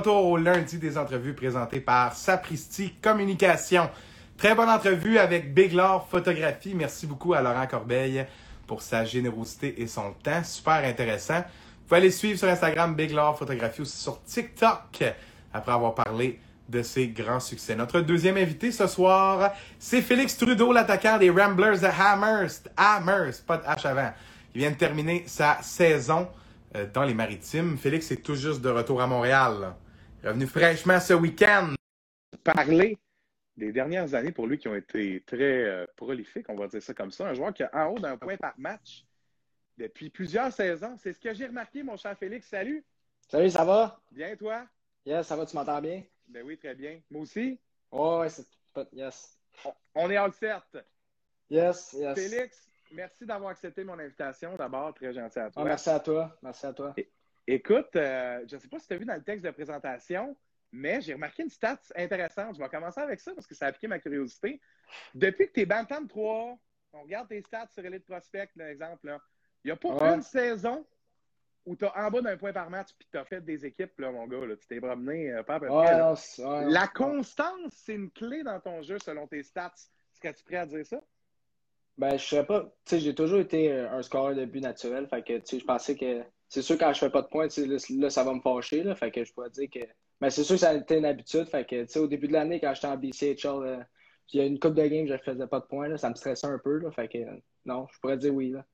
retour au lundi des entrevues présentées par Sapristi Communication. Très bonne entrevue avec Big Lore Photographie. Merci beaucoup à Laurent Corbeil pour sa générosité et son temps. Super intéressant. Vous pouvez aller suivre sur Instagram Big Lore Photographie aussi sur TikTok après avoir parlé de ses grands succès. Notre deuxième invité ce soir, c'est Félix Trudeau, l'attaquant des Ramblers de Amherst. Amherst, pas de H avant. Il vient de terminer sa saison euh, dans les maritimes. Félix est tout juste de retour à Montréal. Revenu fraîchement ce week-end. Parler des dernières années pour lui qui ont été très euh, prolifiques, on va dire ça comme ça. Un joueur qui a en haut d'un point par match depuis plusieurs saisons. C'est ce que j'ai remarqué, mon cher Félix. Salut. Salut, ça va? Bien, toi? Yes, ça va, tu m'entends bien? Ben oui, très bien. Moi aussi? Oh, ouais, c'est yes. On, on est all set. Yes, yes. Félix, merci d'avoir accepté mon invitation. D'abord, très gentil à toi. Ah, merci à toi. Merci à toi. Écoute, euh, je ne sais pas si tu as vu dans le texte de présentation, mais j'ai remarqué une stat intéressante. Je vais commencer avec ça parce que ça a piqué ma curiosité. Depuis que tu es Bantam 3, on regarde tes stats sur Elite Prospect, par exemple, il n'y a pas Ouais. une saison où tu as en bas d'un point par match puis tu as fait des équipes, là, mon gars. là. Tu t'es promené euh, pas à peu. Ouais, non, ouais, La constance, c'est une clé dans ton jeu selon tes stats. Serais-tu prêt à dire ça? Ben, je sais pas. Tu sais, j'ai toujours été euh, un scoreur de but naturel. Fait que, tu sais, je pensais que. C'est sûr, quand je fais pas de points, là, là, ça va me fâcher, là. Fait que je pourrais dire que. Mais c'est sûr que ça a été une habitude. Fait que, tu sais, au début de l'année, quand j'étais en BCHL, euh, il y a une coupe de games, je faisais pas de points, là. Ça me stressait un peu, là. Fait que, euh, non, je pourrais dire oui, là.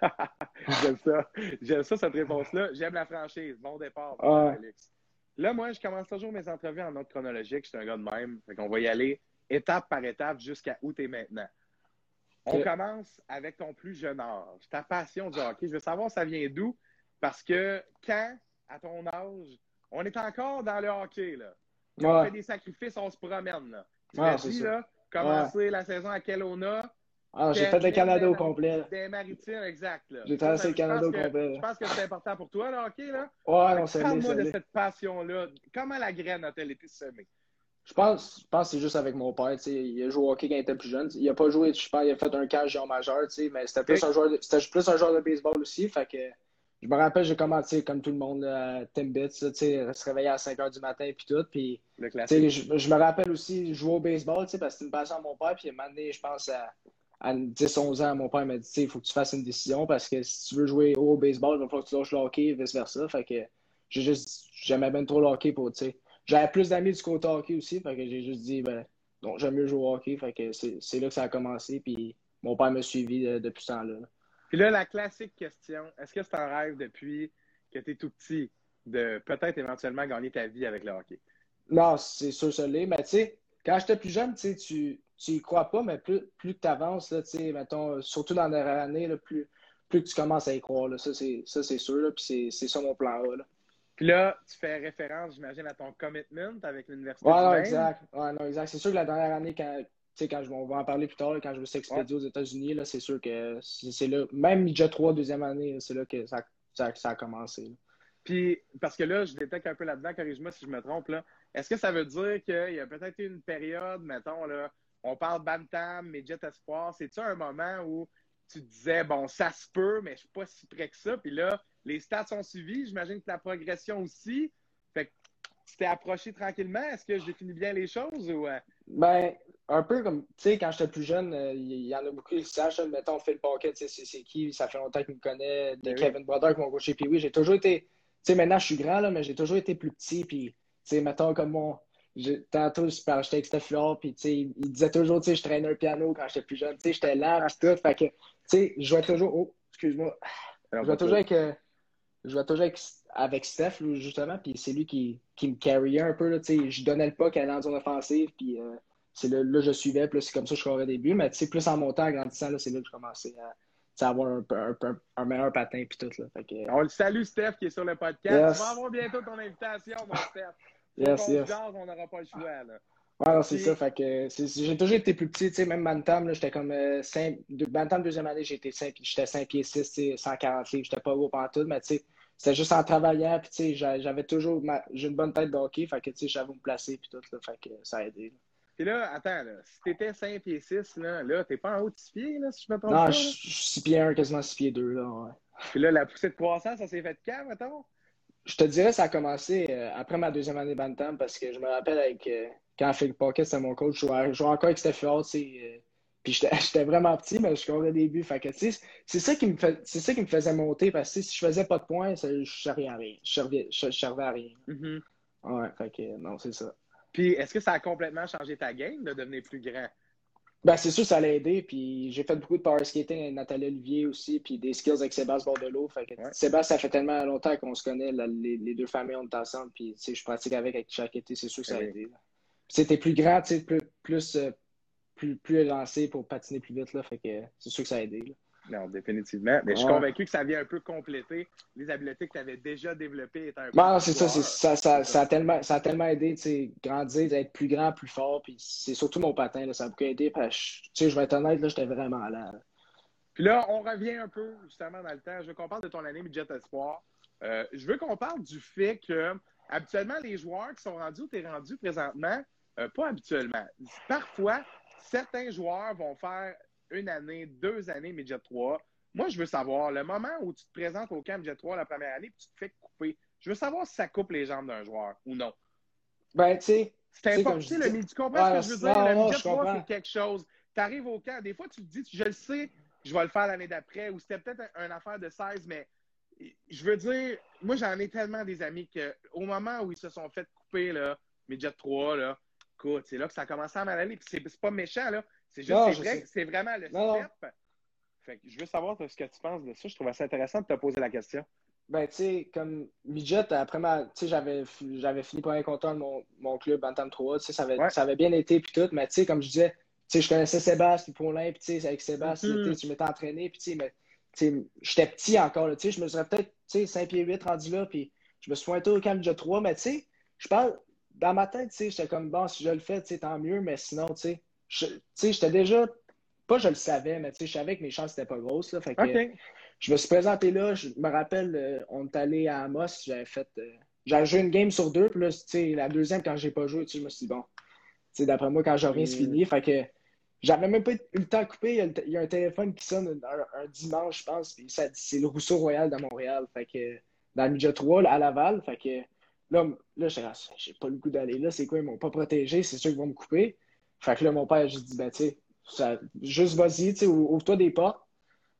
J'aime ça. J'aime ça, cette réponse-là. J'aime la franchise. Bon départ, Ouais. Félix. Là, moi, je commence toujours mes entrevues en ordre chronologique. Je suis un gars de même. Fait qu'on va y aller étape par étape jusqu'à où tu es maintenant. On commence avec ton plus jeune âge, ta passion du hockey. Je veux savoir ça vient d'où? Parce que quand, à ton âge, on est encore dans le hockey, là. Quand on Ouais. fait des sacrifices, on se promène, là. Tu Ouais, dit, là, commencer la saison à Kelowna, Ah, j'ai fait le Canada au complet, des maritimes, exact. là. J'ai traversé le Canada au complet. Je pense que c'est important pour toi, le hockey, là. Ouais, que c'est Parle-moi de cette passion-là. Comment la graine a-t-elle été semée? Je pense, je pense que c'est juste avec mon père. tu sais. Il a joué au hockey quand il était plus jeune. Il a pas joué, je pense, il a fait un camp géant majeur, tu sais, mais c'était plus, un joueur de, c'était plus un joueur de baseball aussi. Fait que je me rappelle, j'ai commencé comme tout le monde là, Timbits, là, se réveiller à 5 h du matin et tout. Puis, sais, je, je me rappelle aussi jouer au baseball, parce que c'était une passion à mon père. Puis, à un moment donné, je pense à, à 10-11 ans, mon père m'a dit, il faut que tu fasses une décision parce que si tu veux jouer au baseball, il va falloir que tu lâches le hockey et vice-versa. Fait que j'ai juste, j'aimais bien trop le hockey pour, tu sais. J'avais plus d'amis du côté hockey aussi, fait que j'ai juste dit, ben, donc j'aime mieux jouer au hockey, fait que c'est c'est là que ça a commencé, puis mon père m'a suivi euh, depuis ce temps-là. là. Puis là, la classique question, est-ce que c'est un rêve depuis que tu es tout petit de peut-être éventuellement gagner ta vie avec le hockey? Non, c'est sûr, ça l'est, mais tu sais, quand j'étais plus jeune, tu tu y crois pas, mais plus, plus que tu avances, là, mettons, surtout dans la dernière année, là, plus, plus que tu commences à y croire, là, ça c'est sûr, là, puis c'est- ça mon plan A, là. Puis là, tu fais référence, j'imagine, à ton commitment avec l'Université Ouais, non, exact. Ouais, non, exact. C'est sûr que la dernière année, quand, sais, quand je, on va en parler plus tard, là, quand je suis expédié aux États-Unis, là, c'est sûr que c'est là, même déjà trois deuxième année, c'est là que ça, ça, ça a commencé. là. Puis, parce que là, je détecte un peu là-dedans, corrige-moi si je me trompe, là. Est-ce que ça veut dire qu'il y a peut-être eu une période, mettons, là, on parle Bantam, Midget Espoir, c'est-tu un moment où tu disais, bon, ça se peut, mais je suis pas si près que ça, puis là, les stats sont suivis, j'imagine que la progression aussi. Fait que tu t'es approché tranquillement, est-ce que je définis bien les choses ou... euh, Ben, un peu comme, tu sais, quand j'étais plus jeune, euh, il y, en a beaucoup qui sachent, là, mettons, Phil Pocket, tu sais, c'est qui, ça fait longtemps qu'il me connaît, des Ben oui. Kevin Brother qui m'ont coaché, puis oui, j'ai toujours été, tu sais, maintenant je suis grand, là, mais j'ai toujours été plus petit, puis, tu sais, mettons, comme mon, tantôt, je parlais j'étais avec Steph Flore, puis, tu sais, il il disait toujours, tu sais, je traînais un piano quand j'étais plus jeune, tu sais, j'étais puis tout, fait que, tu sais, je jouais toujours, oh, excuse-moi, je jouais toujours avec, euh, je jouais toujours avec, avec Steph, justement, puis c'est lui qui, qui me carryait un peu, là, je donnais le pas qu'elle allait en zone offensive, puis euh, c'est là, là, je suivais, puis c'est comme ça que je scorais des buts, mais plus en montant, en grandissant, c'est là que je commençais à, avoir un, un, un meilleur patin, puis tout, là, fait que, On le salue, Steph, qui est sur le podcast. Yes. Tu vas avoir bientôt ton invitation, mon Steph. Yes, qu'on yes. se jase, on n'aura pas le choix, là. C'est ça. Fait que j'ai toujours été plus petit, tu sais, même Bantam, là, j'étais comme euh, 5, de, Bantam deuxième année, j'étais 5, j'étais 5 pieds 6, tu sais, 140 livres, j'étais pas gros pantoute, mais tu sais, c'était juste en travaillant, puis tu sais, j'a- j'avais toujours, ma- j'ai une bonne tête de hockey, fait que tu sais, j'avais me placer, puis tout, là, fait que ça a aidé. là. Puis là, attends, là, si t'étais 5 pieds 6, là, là t'es pas en haut de 6 pieds, là, si je me trompe Non, pas. je là? je suis 6 pieds 1, quasiment 6 pieds 2, là, ouais. Puis là, la poussée de croissance, ça s'est fait quand, mettons? je te dirais, ça a commencé euh, après ma deuxième année Bantam parce que je me rappelle avec, euh, quand Philippe Pocket, c'était mon coach, je jouais, encore avec Steph Ford, euh, puis j'étais vraiment petit, mais je scorais des buts. Fait que, c'est ça, qui me c'est ça qui me faisait monter parce que si je faisais pas de points, je ne servais à rien. Je servais, je, servais à rien. Mm-hmm. Ouais, fait que non, c'est ça. Puis est-ce que ça a complètement changé ta game de devenir plus grand? Ben, c'est sûr, ça l'a aidé. Puis j'ai fait beaucoup de power skating avec Nathalie Olivier aussi, puis des skills avec Sébastien Bordelot. Fait que, Sébastien, ça fait tellement longtemps qu'on se connaît, les, deux familles, on est ensemble, puis je pratique avec, avec chaque été, c'est sûr que ça a aidé. C'était plus grand, plus, plus, euh, plus, plus lancé pour patiner plus vite, là, fait que c'est sûr que ça a aidé. Non, définitivement. Mais je suis convaincu que ça vient un peu compléter les habiletés que tu avais déjà développées. Un peu c'est ça, ça, ça, ça, a tellement, ça a tellement aidé, tu grandir, d'être plus grand, plus fort. Puis c'est surtout mon patin, là, ça a beaucoup aidé. Parce que, je vais être honnête, là, j'étais vraiment là. Puis là, on revient un peu justement dans le temps. Je veux qu'on parle de ton année Midget Espoir. Euh, je veux qu'on parle du fait que habituellement, les joueurs qui sont rendus où tu es rendu présentement, euh, pas habituellement. Parfois, certains joueurs vont faire une année, deux années Midget 3. Moi, je veux savoir, le moment où tu te présentes au camp Midget 3 la première année, puis tu te fais couper, je veux savoir si ça coupe les jambes d'un joueur ou non. Ben, tu sais. C'est important. Le, tu comprends ce que je veux dire? le Midget 3, c'est quelque chose. Tu arrives au camp, des fois, tu te dis, je le sais, je vais le faire l'année d'après, ou c'était peut-être une affaire de 16, mais je veux dire, moi, j'en ai tellement des amis qu'au moment où ils se sont fait couper, là, Midget 3, là, écoute, c'est là que ça a commencé à mal aller. Puis c'est pas méchant, là. C'est juste, c'est c'est vraiment le step. Fait que je veux savoir ce que tu penses de ça. Je trouve assez intéressant de te poser la question. Ben, tu sais, comme midget, après ma. Tu sais, j'avais, j'avais fini un content de mon, mon club Bantam 3. Tu sais, ça avait, ça avait bien été, puis tout. Mais, tu sais, comme je disais, tu sais, je connaissais Sébastien, puis Paulin, puis, tu sais, avec Sébastien, mm -hmm. tu m'étais entraîné, puis, tu sais, mais, tu sais, j'étais petit encore, tu sais, je me serais peut-être, tu sais, 5 pieds 8 rendu là, puis je me suis pointé au camp midget 3, mais, tu sais, je parle, dans ma tête, tu sais, j'étais comme, bon, si je le fais, tant mieux, mais sinon, tu sais, j'étais déjà, pas je le savais, mais tu sais, je savais que mes chances n'étaient pas grosses. Là, fait que, Je me suis présenté là, je me rappelle, euh, on est allé à Amos, j'avais fait, euh, j'avais joué une game sur deux, puis là, tu sais, la deuxième, quand j'ai pas joué, tu sais, je me suis dit, bon, d'après moi, quand j'ai rien, c'est fini. Fait que j'avais même pas eu le temps de couper. Il y a, un téléphone qui sonne un, dimanche, je pense, puis c'est le Rousseau Royal de Montréal. Fait que dans le midget 3, à Laval. Fait que là, là j'ai pas le goût d'aller là. C'est quoi, ils m'ont pas protégé, c'est sûr qu'ils vont me couper. Fait que là, mon père, j'ai dit, ben, tu sais, juste vas-y, tu sais, ouvre-toi des portes.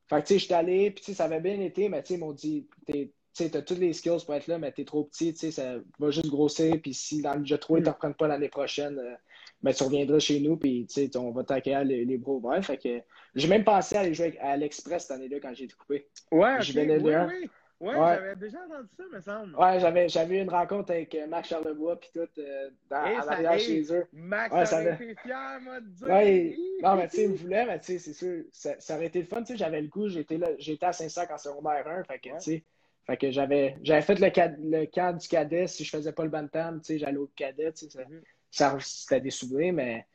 Fait que, tu sais, j'étais allé, puis, tu sais, ça avait bien été, mais, tu sais, ils m'ont dit, tu sais, t'as toutes les skills pour être là, mais t'es trop petit, tu sais, ça va juste grossir, puis si dans le jeu 3, ils te reprennent pas l'année prochaine, euh, ben, tu reviendras chez nous, puis, tu sais, on va t'accueillir les, les bras ouverts. Fait que j'ai même pensé à aller jouer à l'Express cette année-là quand j'ai été coupé. Ouais, okay, oui, oui. Ouais, j'avais déjà entendu ça, me semble. Ouais, j'avais, j'avais eu une rencontre avec euh, Max Charlebois puis tout euh, dans, hey, arrière chez eux. Max ouais, ça été fier, moi, de dire. Ouais, non, mais tu sais, il me voulait, mais tu sais, c'est sûr, ça, ça, aurait été le fun. Tu sais, j'avais le goût, j'étais là, j'étais à Saint-Sac en secondaire 1, fait que, tu sais, fait que j'avais, j'avais fait le, le, camp du cadet. Si je faisais pas le bantam, tu sais, j'allais au cadet, tu sais, ça, mm-hmm. ça c'était des souvenirs, mais.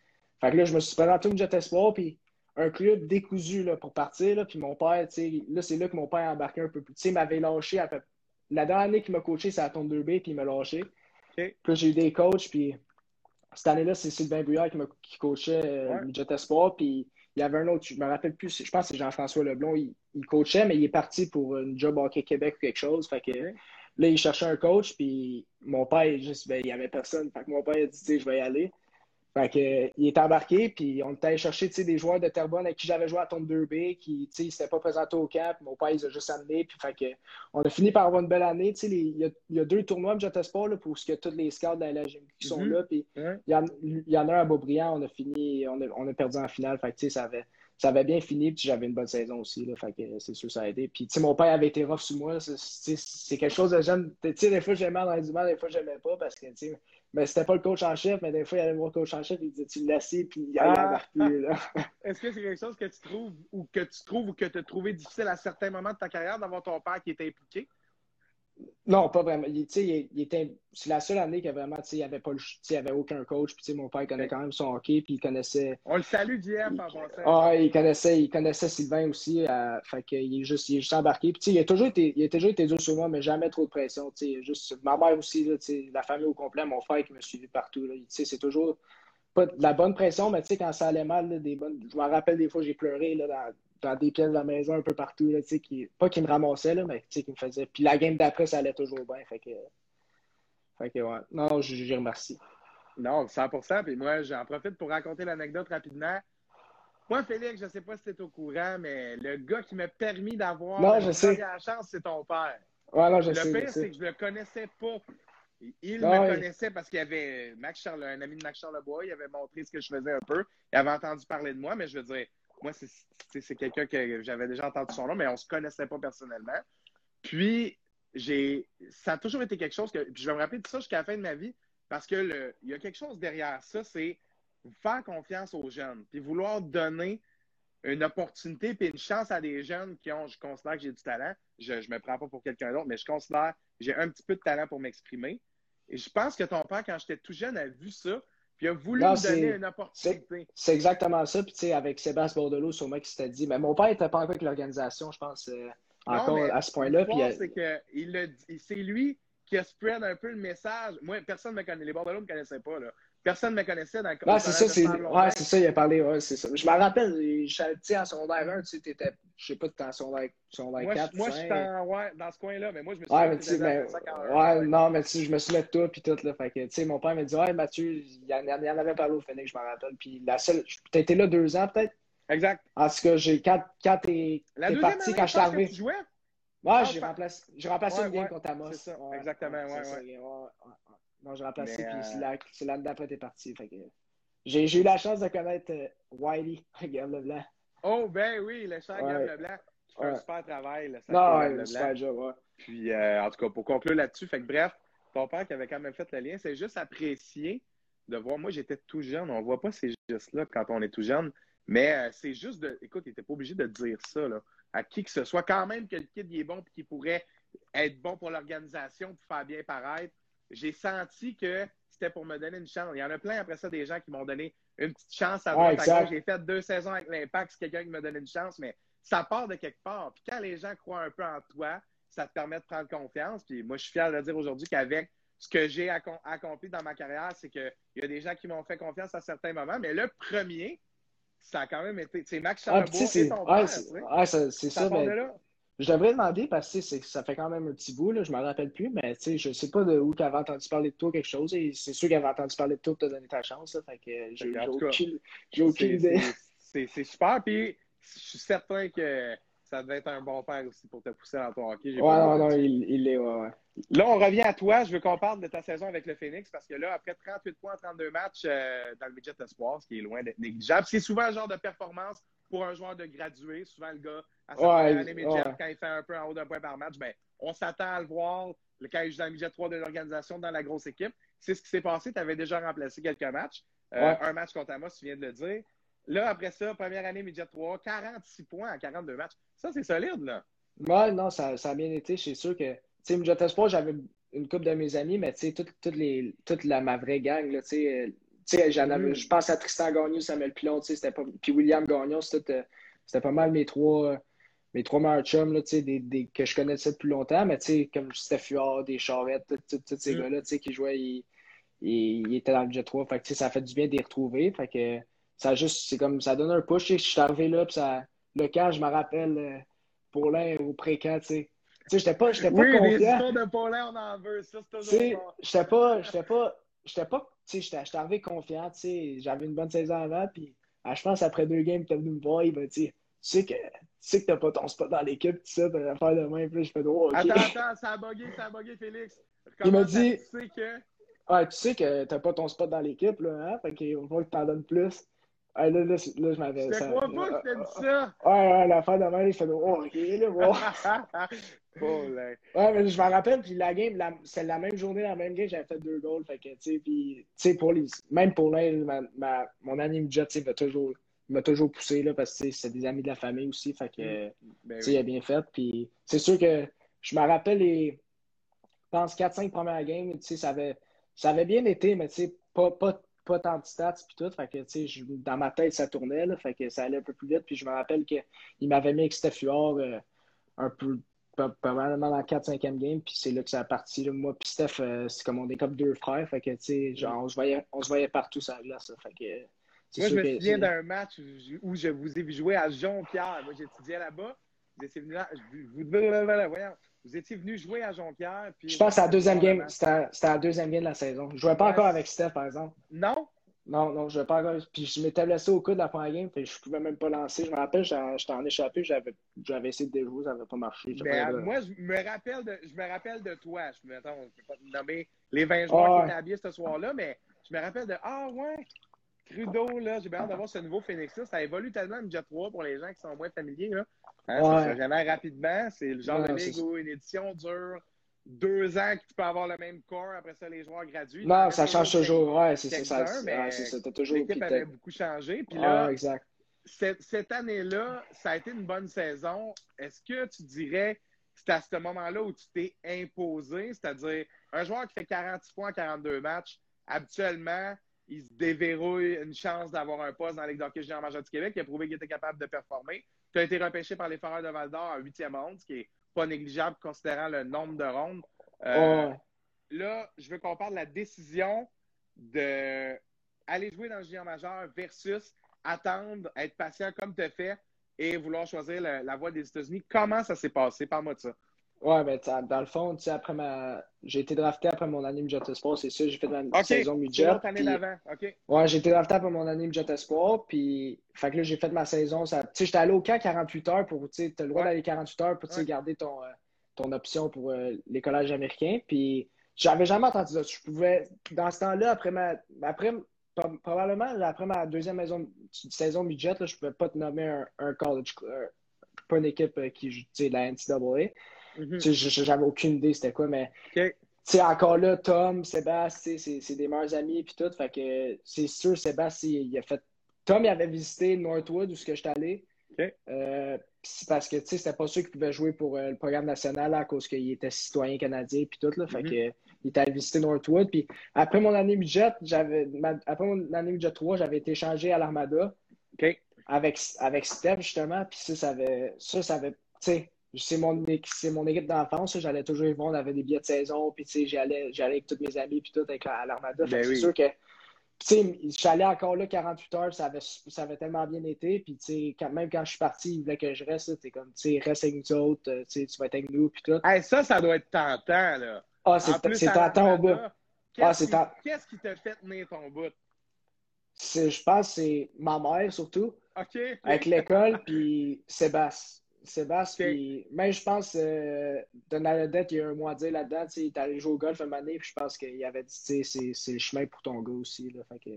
Fait que là, je me suis présenté au Jet Espoir, puis un club décousu là, pour partir. Là, puis mon père, tu sais, là, c'est là que mon père a embarqué un peu plus. Tu sais, il m'avait lâché à peu la dernière année qu'il m'a coaché, c'est à Tombe 2B, puis il m'a lâché. Puis j'ai eu des coachs, puis cette année-là, c'est Sylvain Bouillard qui, qui coachait euh, Jet Espoir, puis il y avait un autre, je me rappelle plus, je pense que c'est Jean-François Leblond, il, coachait, mais il est parti pour une job hockey Québec ou quelque chose. Fait que là, il cherchait un coach, puis mon père, juste, ben, il n'y avait personne. Fait que mon père a dit, je vais y aller. Fait que, il est embarqué, puis on était allé chercher des joueurs de Terrebonne avec qui j'avais joué à Tombe 2B, qui ne s'étaient pas présentés au camp. Mon père, il a juste amené. Puis, fait que, on a fini par avoir une belle année. Il y, a, y a deux tournois, Jet Sport, là, pour ce que tous les scouts de la qui sont mm-hmm. là. Puis, il y, y, en a un à Beaubriand, on a fini, on a, on a perdu en finale. Fait que, ça avait, ça avait bien fini, puis j'avais une bonne saison aussi. Là, fait que c'est sûr ça a aidé. Puis, mon père avait été rough sur moi. C'est quelque chose de j'aime. Des fois, j'aimais dans du mal, des fois, j'aimais pas parce que, mais c'était pas le coach en chef, mais des fois, il allait voir le coach en chef, il disait, tu le laisses, puis il allait ah. embarquer. Est-ce que c'est quelque chose que tu trouves ou que tu trouves ou que tu as trouvé difficile à certains moments de ta carrière d'avoir ton père qui était impliqué? Non, pas vraiment. Il, il était, c'est la seule année qu'il vraiment, il n'y avait, pas il avait aucun coach. Puis, mon père connaissait quand même son hockey, puis il connaissait. On le salue, JF, en passant. Ah, il connaissait, il connaissait Sylvain aussi. Euh, fait qu'il est juste, il est juste embarqué. Puis, il a toujours été, il a toujours été dur sur moi, mais jamais trop de pression. Juste, ma mère aussi, là, la famille au complet, mon frère qui me suivi partout. C'est toujours. pas de la bonne pression, mais tu sais, quand ça allait mal, des bonnes... je me rappelle des fois, j'ai pleuré là, dans, dans, des pièces de la maison un peu partout. Là, qui... Pas qu'ils me ramassaient, là, mais qui me faisait. Puis la game d'après, ça allait toujours bien. Fait que, fait que ouais. Non, je remercie. Non, 100 Puis moi, j'en profite pour raconter l'anecdote rapidement. Moi, Félix, je ne sais pas si tu es au courant, mais le gars qui m'a permis d'avoir la première chance, c'est ton père. Ouais, je le sais, pire, c'est que je ne le connaissais pas. Il me connaissait parce qu'il y avait Max un ami de Max Charlebois, il avait montré ce que je faisais un peu. Il avait entendu parler de moi, mais je veux dire, moi, c'est quelqu'un que j'avais déjà entendu son nom, mais on ne se connaissait pas personnellement. Puis, j'ai ça a toujours été quelque chose que. je vais me rappeler de ça jusqu'à la fin de ma vie, parce que le, il y a quelque chose derrière ça, c'est faire confiance aux jeunes, puis vouloir donner une opportunité puis une chance à des jeunes qui ont, je considère que j'ai du talent. Je ne me prends pas pour quelqu'un d'autre, mais je considère que j'ai un petit peu de talent pour m'exprimer. Et je pense que ton père, quand j'étais tout jeune, a vu ça, puis a voulu me donner une opportunité. C'est exactement ça. Puis, tu sais, avec Sébastien Bordelot, sûrement qui s'était dit, mais mon père n'était pas encore avec l'organisation, je pense, euh, encore à ce point-là. Puis, c'est que c'est lui qui a spread un peu le message. Moi, personne ne me connaît. Les Bordelot ne me connaissaient pas. Là. Personne ne me connaissait dans le Ouais, c'est ça, c'est ouais, ça, il a parlé. Ouais, c'est ça. Je me rappelle, tu en secondaire 1, tu étais, je sais pas, tu étais en secondaire, secondaire moi, 4. Moi, je suis ouais, dans ce coin-là, mais moi, je me suis ouais, mais tu mais, ouais, non, mais tu je me souviens de toi, puis tout, là. Fait que, tu sais, mon père m'a dit, ouais, Mathieu, il y en, il en avait parlé au Phoenix, je me rappelle. Puis la seule, tu été là deux ans, peut-être? Exact. En tout cas, j'ai, quand, quand t'es parti, quand je suis arrivé. Tu jouais? Ouais, j'ai remplacé, j'ai remplacé une game contre Amos. C'est ça, exactement, ouais, ouais. Non, j'ai remplacé, puis euh, c'est l'année d'après, t'es parti. J'ai eu la chance de connaître euh, Wiley, Gab Leblanc. Oh, ben oui, le cher Gab Leblanc, qui fait un super travail. Le non, ouais, un super job, ouais. Puis, euh, en tout cas, pour conclure là-dessus, fait que bref, ton père qui avait quand même fait le lien, c'est juste apprécié de voir. Moi, j'étais tout jeune. On ne voit pas ces gestes-là quand on est tout jeune. Mais euh, c'est juste de. Écoute, il n'était pas obligé de dire ça là, à qui que ce soit. Quand même que le kid il est bon et qu'il pourrait être bon pour l'organisation pour faire bien paraître. J'ai senti que c'était pour me donner une chance. Il y en a plein après ça des gens qui m'ont donné une petite chance à ouais, J'ai fait deux saisons avec l'Impact, c'est quelqu'un qui m'a donné une chance, mais ça part de quelque part. Puis quand les gens croient un peu en toi, ça te permet de prendre confiance. Puis moi, je suis fier de dire aujourd'hui qu'avec ce que j'ai accompli dans ma carrière, c'est qu'il y a des gens qui m'ont fait confiance à certains moments, mais le premier, ça a quand même été. C'est Max ah, Charlebois ah, et ton père. c'est ça. Mais... Je devrais demander parce que ça fait quand même un petit bout, là, je ne me rappelle plus, mais je ne sais pas de où tu avais entendu parler de toi quelque chose. Et c'est sûr qu'elle avait entendu parler de toi pour te donner ta chance. Là, fait que j'ai aucune, aucune idée. C'est super. Puis je suis certain que ça devait être un bon père aussi pour te pousser dans ton hockey. Ouais, non, non, il l'est, ouais, ouais. Là, on revient à toi. Je veux qu'on parle de ta saison avec le Phoenix parce que là, après 38 points en 32 matchs euh, dans le budget Espoir, ce qui est loin d'être négligeable, c'est souvent un genre de performance pour un joueur de gradué. Souvent, le gars, à sa ouais, année midget, quand il fait un peu en haut d'un point par match, ben, on s'attend à le voir quand il joue dans le midget 3 de l'organisation dans la grosse équipe. C'est ce qui s'est passé. Tu avais déjà remplacé quelques matchs. Euh, un match contre Amos, tu viens de le dire. Là, après ça, première année midget 3, 46 points en 42 matchs. Ça, c'est solide, là. Ouais, non, ça, ça a bien été. C'est sûr que, tu sais, midget Espoir, j'avais une couple de mes amis, mais tu sais, toute, toute, les, toute la, ma vraie gang, là, tu sais, mm. je pense à Tristan Gagnon, Samuel Pilon, puis William Gagnon, c'était pas mal mes trois, mes trois meilleurs chums là, des, des, que je connaissais depuis longtemps, mais comme Steph Huard, des Charrettes, tous ces mm. gars-là qui jouaient, ils, ils, étaient dans le Jet 3. Fait que, ça fait du bien de les retrouver. Fait que, ça juste, c'est comme ça donne un push. Je suis arrivé là, puis ça, le camp, je me rappelle, euh, Paulin au pré-camp, tu sais. Tu sais, j'étais pas, j'étais pas oui, confiant. les histoires de Paulin, on en veut. Ça, c'est toujours J'étais pas, j'étais pas, j'étais pas, tu sais, j'étais arrivé confiant, tu sais. J'avais une bonne saison avant, puis je pense après deux games, tu es venu me voir, il m'a dit, tu sais que tu sais que t'as pas ton spot dans l'équipe, tu sais, t'as faire de main, puis je fais oh, Attends, attends, ça a bugué, ça a bugué, Félix. il m'a dit. Tu sais que. Ouais, tu sais que t'as pas ton spot dans l'équipe, là, hein? Fait qu'il va falloir que t'en donnes plus. Là, là, là, je m'avais. Je crois pas que t'as dit ça. Ouais, ouais, l'affaire de main, il fait oh, ok, là, bon. oh, là. Ouais, mais je me rappelle, puis la game, la... c'est la même journée, la même game, j'avais fait deux goals. Fait que, tu sais, puis, tu sais, pour les. Même pour l'un, ma... ma... mon anime jet, tu sais, va toujours il m'a toujours poussé là, parce que c'est des amis de la famille aussi. Fait que, mm. ben il a bien fait. Puis c'est sûr que je me rappelle les, je pense, 4-5 premières games, ça avait, ça avait bien été, mais pas, pas, pas tant de stats puis tout. Fait que, je, dans ma tête, ça tournait. Là, fait que ça allait un peu plus vite. Puis je me rappelle qu'il m'avait mis avec Steph euh, un peu probablement dans la 4-5e game, puis c'est là que ça a parti. Moi puis Steph, euh, c'est comme on est comme deux frères, fait que, tu sais, genre, on se voyait, on se voyait partout sur la glace, fait que... Moi, je me souviens d'un match où je vous ai vu jouer à Jonquière. Moi, j'étudiais là-bas. Vous étiez venu là, vous, voyons, vous étiez venu jouer à Jonquière. Puis je pense que c'est la deuxième game. C'était la deuxième game de la saison. Je ne jouais pas encore avec Steph, par exemple. Non? Non, non, je ne jouais pas encore. Puis je m'étais blessé au coude de la première game, puis je ne pouvais même pas lancer. Je me rappelle, j'étais en échappé, j'avais essayé de déjouer, ça n'avait pas marché. Mais, ben, moi, je me, rappelle de, je me rappelle de toi. Je ne peux pas te nommer les 20 joueurs qui étaient habillés ce soir-là, mais je me rappelle de Ah ouais, Trudeau, là, j'ai bien hâte d'avoir ce nouveau Phoenix-là. Ça évolue tellement le Jet 3 pour les gens qui sont moins familiers. Là. Hein, Ça jamais rapidement. C'est le genre de ligue où une édition dure deux ans que tu peux avoir le même corps. Après ça, les joueurs graduent. Non, ça change toujours. Ouais, c'est ça. ça toujours. L'équipe avait beaucoup changé. Puis là, exact. Cette, cette année-là, ça a été une bonne saison. Est-ce que tu dirais que c'est à ce moment-là où tu t'es imposé? C'est-à-dire, un joueur qui fait 46 points en 42 matchs, habituellement, il se déverrouille une chance d'avoir un poste dans la Ligue d'hockey junior major du Québec. Il a prouvé qu'il était capable de performer. Tu as été repêché par les Foreurs de Val-d'Or en huitième ronde, ce qui n'est pas négligeable considérant le nombre de rondes. Euh, là, je veux qu'on parle de la décision d'aller jouer dans le junior majeur versus attendre, être patient comme tu as fait et vouloir choisir la, la voie des États-Unis. Comment ça s'est passé? Parle-moi de ça. Ouais, mais dans le fond, tu sais, après ma. J'ai été drafté après mon année Midget Sport, c'est ça, j'ai fait ma saison Midget. année d'avant, OK. Ouais, j'ai été drafté après mon année Midget Sport, puis. Fait que là, j'ai fait ma saison. Ça... Tu sais, j'étais allé au camp 48 heures pour. Tu sais, t'as le droit d'aller 48 heures pour, tu sais, garder ton, euh, ton option pour euh, les collèges américains, puis. J'avais jamais entendu ça. Je pouvais. Dans ce temps-là, après ma. Après, probablement, après ma deuxième maison... saison midget, là, je pouvais pas te nommer un, un college. pas une équipe euh, qui joue, tu sais, la NCAA. Mm-hmm. J'avais aucune idée c'était quoi, mais encore là, Tom, Sébastien, c'est des meilleurs amis puis tout. Fait que c'est sûr, Sébastien, il a fait. Tom, il avait visité Northwood où j'étais allé. Euh, c'est parce que c'était pas sûr qu'il pouvait jouer pour euh, le programme national à cause qu'il était citoyen canadien puis tout. Là, fait mm-hmm. que, il était allé visiter Northwood. Puis après mon année budget, j'avais après mon année budget 3, j'avais été changé à l'Armada. Avec, avec Steph, justement. Puis ça, ça avait. Ça, ça avait. Tu sais, c'est mon, mon équipe d'enfance. J'allais toujours y voir, on avait des billets de saison, puis j'allais, j'allais avec tous mes amis, puis tout, avec l'Armada. Ben c'est sûr que, j'allais encore là 48 heures, ça avait, ça avait tellement bien été, puis quand, même quand je suis parti, il voulait que je reste, t'es comme, tu reste avec nous autres, euh, tu vas être avec nous, puis tout. ça, ça doit être tentant, là. Ah, c'est tentant au bout. Ah, qu'est-ce qui t'a fait tenir ton bout? Je pense que c'est ma mère, surtout. OK. Avec l'école, puis Sébastien. Sébastien, même je pense, euh, Donald il y a un mois à dire là-dedans, il est allé jouer au golf une année, puis je pense qu'il avait dit, c'est le chemin pour ton gars aussi. Là, fait que,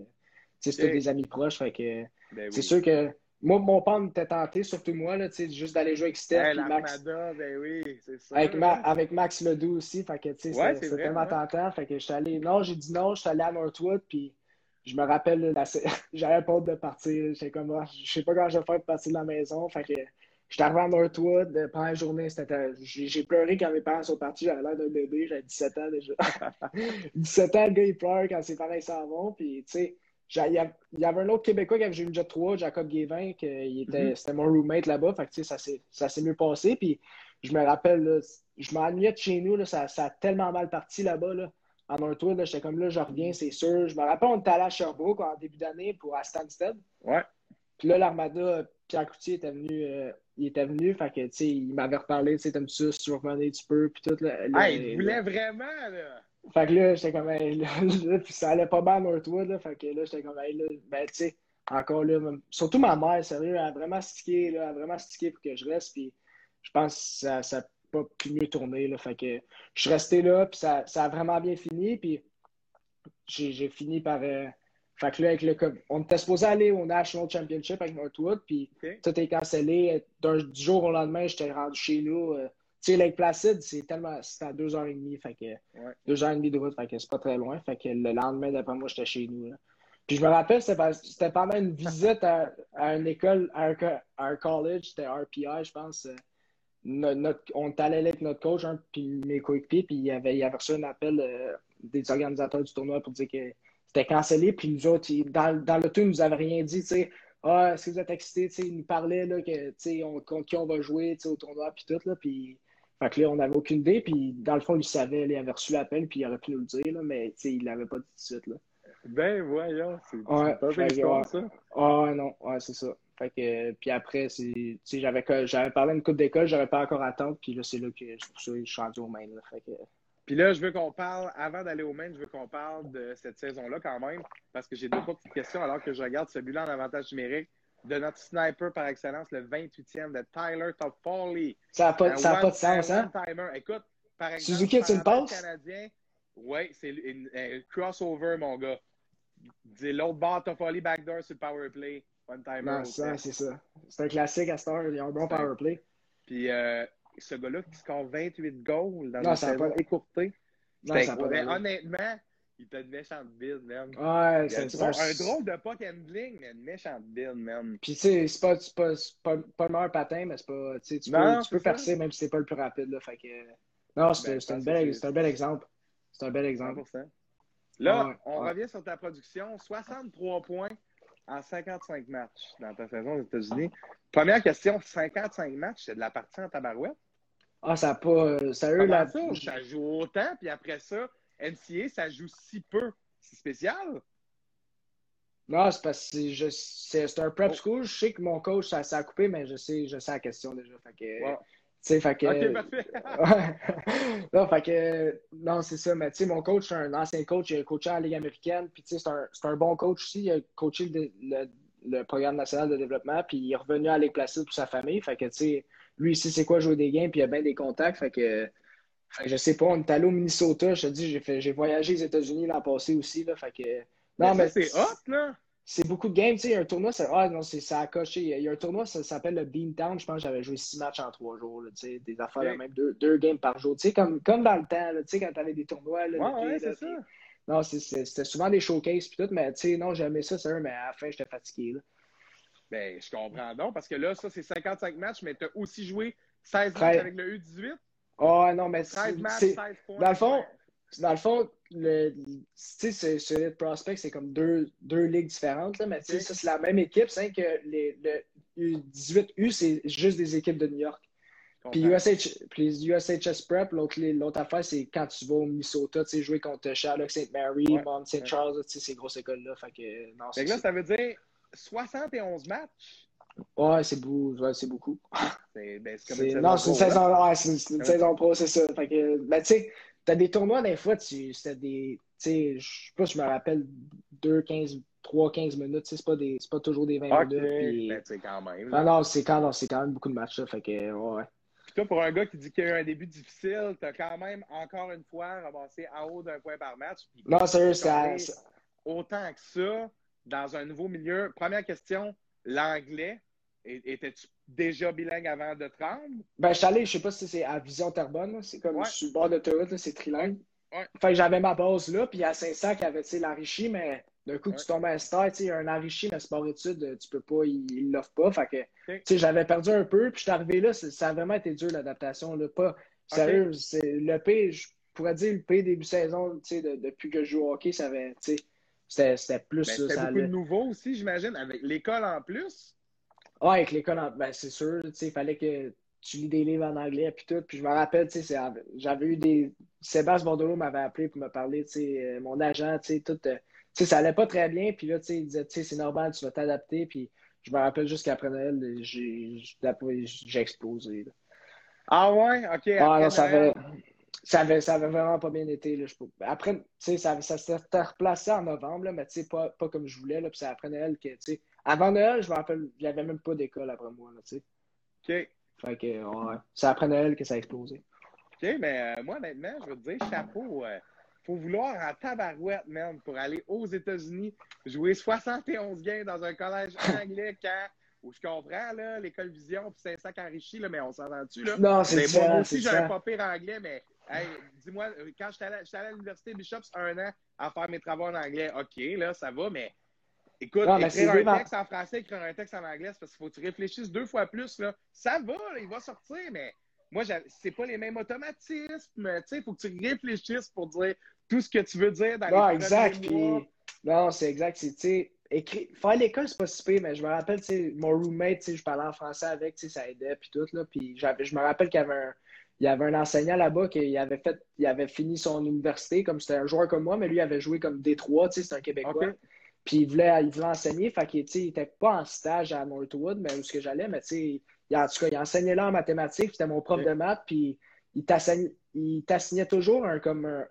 c'était des amis proches, fait que, ben c'est sûr que moi, mon père m'était tenté, surtout moi, là, juste d'aller jouer avec Steph. Max. Ben oui, ça, avec, avec, Max Ledoux aussi, fait que, c'était tellement tentant. Fait que j'étais allé, non, j'ai dit non, j'étais allé à Northwood, puis je me rappelle, j'avais pas hâte de partir. J'étais comme, ah, je sais pas comment je vais faire pour partir de la maison, fait que J'étais arrivé à Northwood pendant la journée. J'ai pleuré quand mes parents sont partis. J'avais l'air d'un bébé. J'avais 17 ans déjà. 17 ans, le gars, il pleure quand ses parents s'en vont. Puis, tu sais, il y avait un autre Québécois qui avait joué une Jet 3, Jacob Guévin, qui était, mm-hmm. c'était mon roommate là-bas. Fait que, tu sais, ça s'est mieux passé. Puis, je me rappelle, là, je m'ennuyais de chez nous. Là, ça, ça, a tellement mal parti là-bas. Là. À Northwood, j'étais comme là, je reviens, c'est sûr. Je me rappelle, on était allé à Sherbrooke en début d'année pour à Stansted. Ouais. Puis là, l'Armada, Pierre Coutier était venu. Euh, il était venu, fait que, tu sais, il m'avait reparlé, tu sais, t'aimes ça, si tu veux revenir, tu peux, puis tout. Là, ah, il voulait vraiment, là! Fait que là, j'étais comme, hey, là, puis ça allait pas mal Northwood, là, fait que là, j'étais comme, hey, là, ben, tu sais, encore là, surtout ma mère, sérieux, elle a vraiment stické, là, elle a vraiment stické pour que je reste, puis je pense que ça, ça pas pu mieux tourner, là, fait que je suis resté là, puis ça, ça a vraiment bien fini, puis j'ai fini par... Euh, fait que là, avec le, on était supposé aller au National Championship avec Northwood, puis tout est cancellé. Du jour au lendemain, j'étais rendu chez nous. Euh, tu sais, Lake Placid, c'est tellement. C'était à deux heures et demie. Fait que, deux heures et demie de route, fait que c'est pas très loin. Fait que le lendemain, d'après moi, j'étais chez nous. Puis je me rappelle, c'était pendant une visite à, une école, à un, college, c'était RPI, je pense. Euh, notre, on est allé avec notre coach, hein, puis mes coéquipiers, puis il y avait, il y avait reçu un appel euh, des organisateurs du tournoi pour dire que c'était cancellé. Puis nous autres, dans, dans le tout, ils nous avaient rien dit, tu sais. Ah, est-ce que vous êtes excités? Ils nous parlaient là, que, on, contre qui on va jouer au tournoi, puis tout. Là, puis Fait que là, on n'avait aucune idée, puis dans le fond, il savait, il avait reçu l'appel, puis il aurait pu nous le dire, là, mais il l'avait pas dit tout de suite. Là. Ben voyons, c'est ouais, pas ouais. ça. Ah non, ouais, c'est ça. Fait que, puis après, j'avais, j'avais parlé d'une coupe d'école, j'aurais pas encore attendre, puis là, c'est là que je suis rendu au main. Là, fait que... Puis là, je veux qu'on parle, avant d'aller au main, je veux qu'on parle de cette saison-là quand même, parce que j'ai deux petites questions alors que je regarde ce bilan en avantage numérique de notre sniper par excellence, le 28e de Tyler Toffoli. Ça n'a pas, ça a pas de sens, hein? Timer. Écoute, par exemple, Suzuki, tu passe? Canadien, oui, c'est un crossover, mon gars. L'autre bord, Toffoli backdoor sur le power play. One timer. Non, ça, c'est ça. C'est un classique à Star. Il y a un bon power play. Puis euh, ce gars-là qui score 28 goals dans non, une saison pas... écourtée. Non, ça pas honnêtement, il t'a une méchante build, man. Ouais, c'est un, un drôle de puck handling, mais une méchante build, man. Puis, tu sais, c'est pas, pas, pas, pas, le meilleur patin, mais c'est pas. Tu, non, peux, tu peux percer même si c'est pas le plus rapide, là. Fait que. Non, c'est Ben, un, bel, un bel exemple. C'est un bel exemple. 100%. Là, Ouais, on ouais. revient sur ta production. 63 points en 55 matchs dans ta saison aux États-Unis. Première question 55 matchs, c'est de la partie en tabarouette? Ah, ça a pas. euh, Comment là. ça? Ça joue autant, puis après ça, NCA, ça joue si peu. C'est spécial. Non, c'est parce que je- c'est un prep Oh. school. Je sais que mon coach, ça, ça a coupé, mais je sais, je sais la question déjà. Fait que. Sais, fait que. Ok, parfait. Non, fait que, non, c'est ça. Mais tu sais, mon coach, c'est un ancien coach. Il a coaché en Ligue américaine. Puis tu sais, c'est un, un bon coach aussi. Il a coaché le, le- le programme national de développement. Puis il est revenu à Ligue Placide pour sa famille. Fait que tu sais, lui ici, c'est quoi jouer des games. Puis il a bien des contacts. Fait que, fait que je sais pas, on est allé au Minnesota. Je te dis, j'ai fait, j'ai voyagé aux États-Unis l'an passé aussi. Là, fait que, non, mais c'est hot, là. c'est beaucoup de games. Tu sais, il y a un tournoi, ça, ah, non, c'est, ça a coché. Il y a un tournoi, ça, s'appelle le Beantown. Je pense que j'avais joué six matchs en trois jours. là, tu sais, des affaires, Ok. là, même deux, deux games par jour. Tu sais, comme, comme dans le temps, tu sais, quand t'avais des tournois. Là, Ouais, ouais, c'est ça. Non, c'était souvent des showcases puis tout, mais tu sais, non, j'aimais ça, sérieux, mais à la fin, j'étais fatigué. Là. Ben, je comprends donc, parce que là, ça, c'est 55 matchs, mais tu as aussi joué 16 Treize. matchs avec le U18. Oh non, mais 13 c'est- matchs, c'est- 16 points. dans le fond, dans le fond, le, tu sais, ce- Prospect, c'est comme deux, deux ligues différentes, là, mais tu sais, Ok. ça, c'est la même équipe, c'est que les, le U18U, c'est juste des équipes de New York. Puis. USH, puis USHS Prep, l'autre affaire, c'est quand tu vas au Minnesota, tu sais, jouer contre Sherlock St. Mary, Ouais. Mount St. Charles, tu sais, ces grosses écoles-là. Fait que, non, Fait c'est que là, ça veut dire 71 matchs? Ouais, c'est beau, ouais, c'est beaucoup. C'est ben, c'est comme C'est- une non, c'est une pro, saison, ouais, c'est c'est une saison pro, c'est ça. Fait que, ben, tu sais, t'as des tournois, des fois, tu, c'était des, tu sais, je sais pas, je me rappelle 2, 15, 3, 15 minutes, c'est pas des, c'est pas toujours des 20 Ok, minutes. puis- ben, quand même. Ah non, c'est quand, non, c'est quand même beaucoup de matchs, là, fait que, ouais. Puis toi, pour un gars qui dit qu'il a eu un début difficile, t'as quand même, encore une fois, ramassé en haut d'un point par match. Puis Non, sérieux, ça- Autant que ça, dans un nouveau milieu. Première question, l'anglais. Étais-tu déjà bilingue avant de te rendre? Ben, je suis allé, je sais pas si c'est à Vision Terrebonne, c'est comme Ouais. sur le bord d'autoroute, là, c'est trilingue. Ouais. Fait que j'avais ma base là, puis à Saint-Sac, il y avait l'enrichi, mais d'un coup, Ouais. tu tombes à un star, tu sais, un enrichi, mais sport études, euh, tu peux pas, il l'offre pas. Fait que, Ok. tu sais, j'avais perdu un peu, puis je suis arrivé là, ça a vraiment été dur l'adaptation. Là. Pas, sérieux, c'est le P, je pourrais dire le P début saison, tu sais, de- depuis que je joue au hockey, ça avait, tu sais, c'était plus Ben, ça. C'était beaucoup de allait. nouveaux aussi, j'imagine, avec l'école en plus. Ouais, avec l'école, en- ben, c'est sûr, il fallait que tu lis des livres en anglais puis tout. Puis je me rappelle, tu sais, c'est- j'avais eu des. Sébastien Bordelot m'avait appelé pour me parler, tu sais, euh, mon agent, tu sais, tout. euh, tu sais, ça allait pas très bien. Puis là, tu sais, il disait, tu sais, c'est normal, tu vas t'adapter. Puis je me rappelle juste qu'après Noël, j'ai explosé. là. Ah ouais? OK. Ah non, ça avait, ça avait, ça avait vraiment pas bien été. Là, je peux- Après, ça, ça s'était replacé en novembre, là, mais pas, pas comme je voulais. Là, puis c'est après Noël que, avant Noël, je me rappelle, il n'y avait même pas d'école après moi, là, tu sais. OK. Fait que, ouais, c'est après Noël que ça a explosé. OK, mais euh, moi, honnêtement, je veux te dire, chapeau. euh, faut vouloir en tabarouette, man, pour aller aux États-Unis, jouer 71 games dans un collège anglais quand, où je comprends, là, l'école Vision puis Saint-Sac enrichi, là, mais on s'entend dessus, là? Non, c'est Mais moi aussi, différent. pas pire anglais, mais hey, dis-moi, euh, quand j'étais allé, à l'université Bishops un an à faire mes travaux en anglais, OK, là, ça va, mais écoute, Non, écrire un texte en français, écrire un texte en anglais, c'est parce qu'il faut que tu réfléchisses deux fois plus, là. Ça va, là, il va sortir, mais moi, c'est pas les mêmes automatismes, tu sais, il faut que tu réfléchisses pour dire tout ce que tu veux dire dans Non, les exact. non, c'est exact. C'est, écrit... Faire l'école, c'est pas si pire, mais je me rappelle, mon roommate, je parlais en français avec, ça aidait, puis tout, là. Puis j'avais, je me rappelle qu'il y avait un, il y avait un enseignant là-bas qui avait fait, il avait fini son université, comme c'était un joueur comme moi, mais lui il avait joué comme Détroit, tu sais, c'est un Québécois. Puis il voulait, il voulait enseigner, fait qu'il n'était pas en stage à Northwood, mais où ce que j'allais, mais tu sais, en tout cas, il enseignait là en mathématiques, c'était mon prof de maths, puis il t'assignait toujours un, comme un,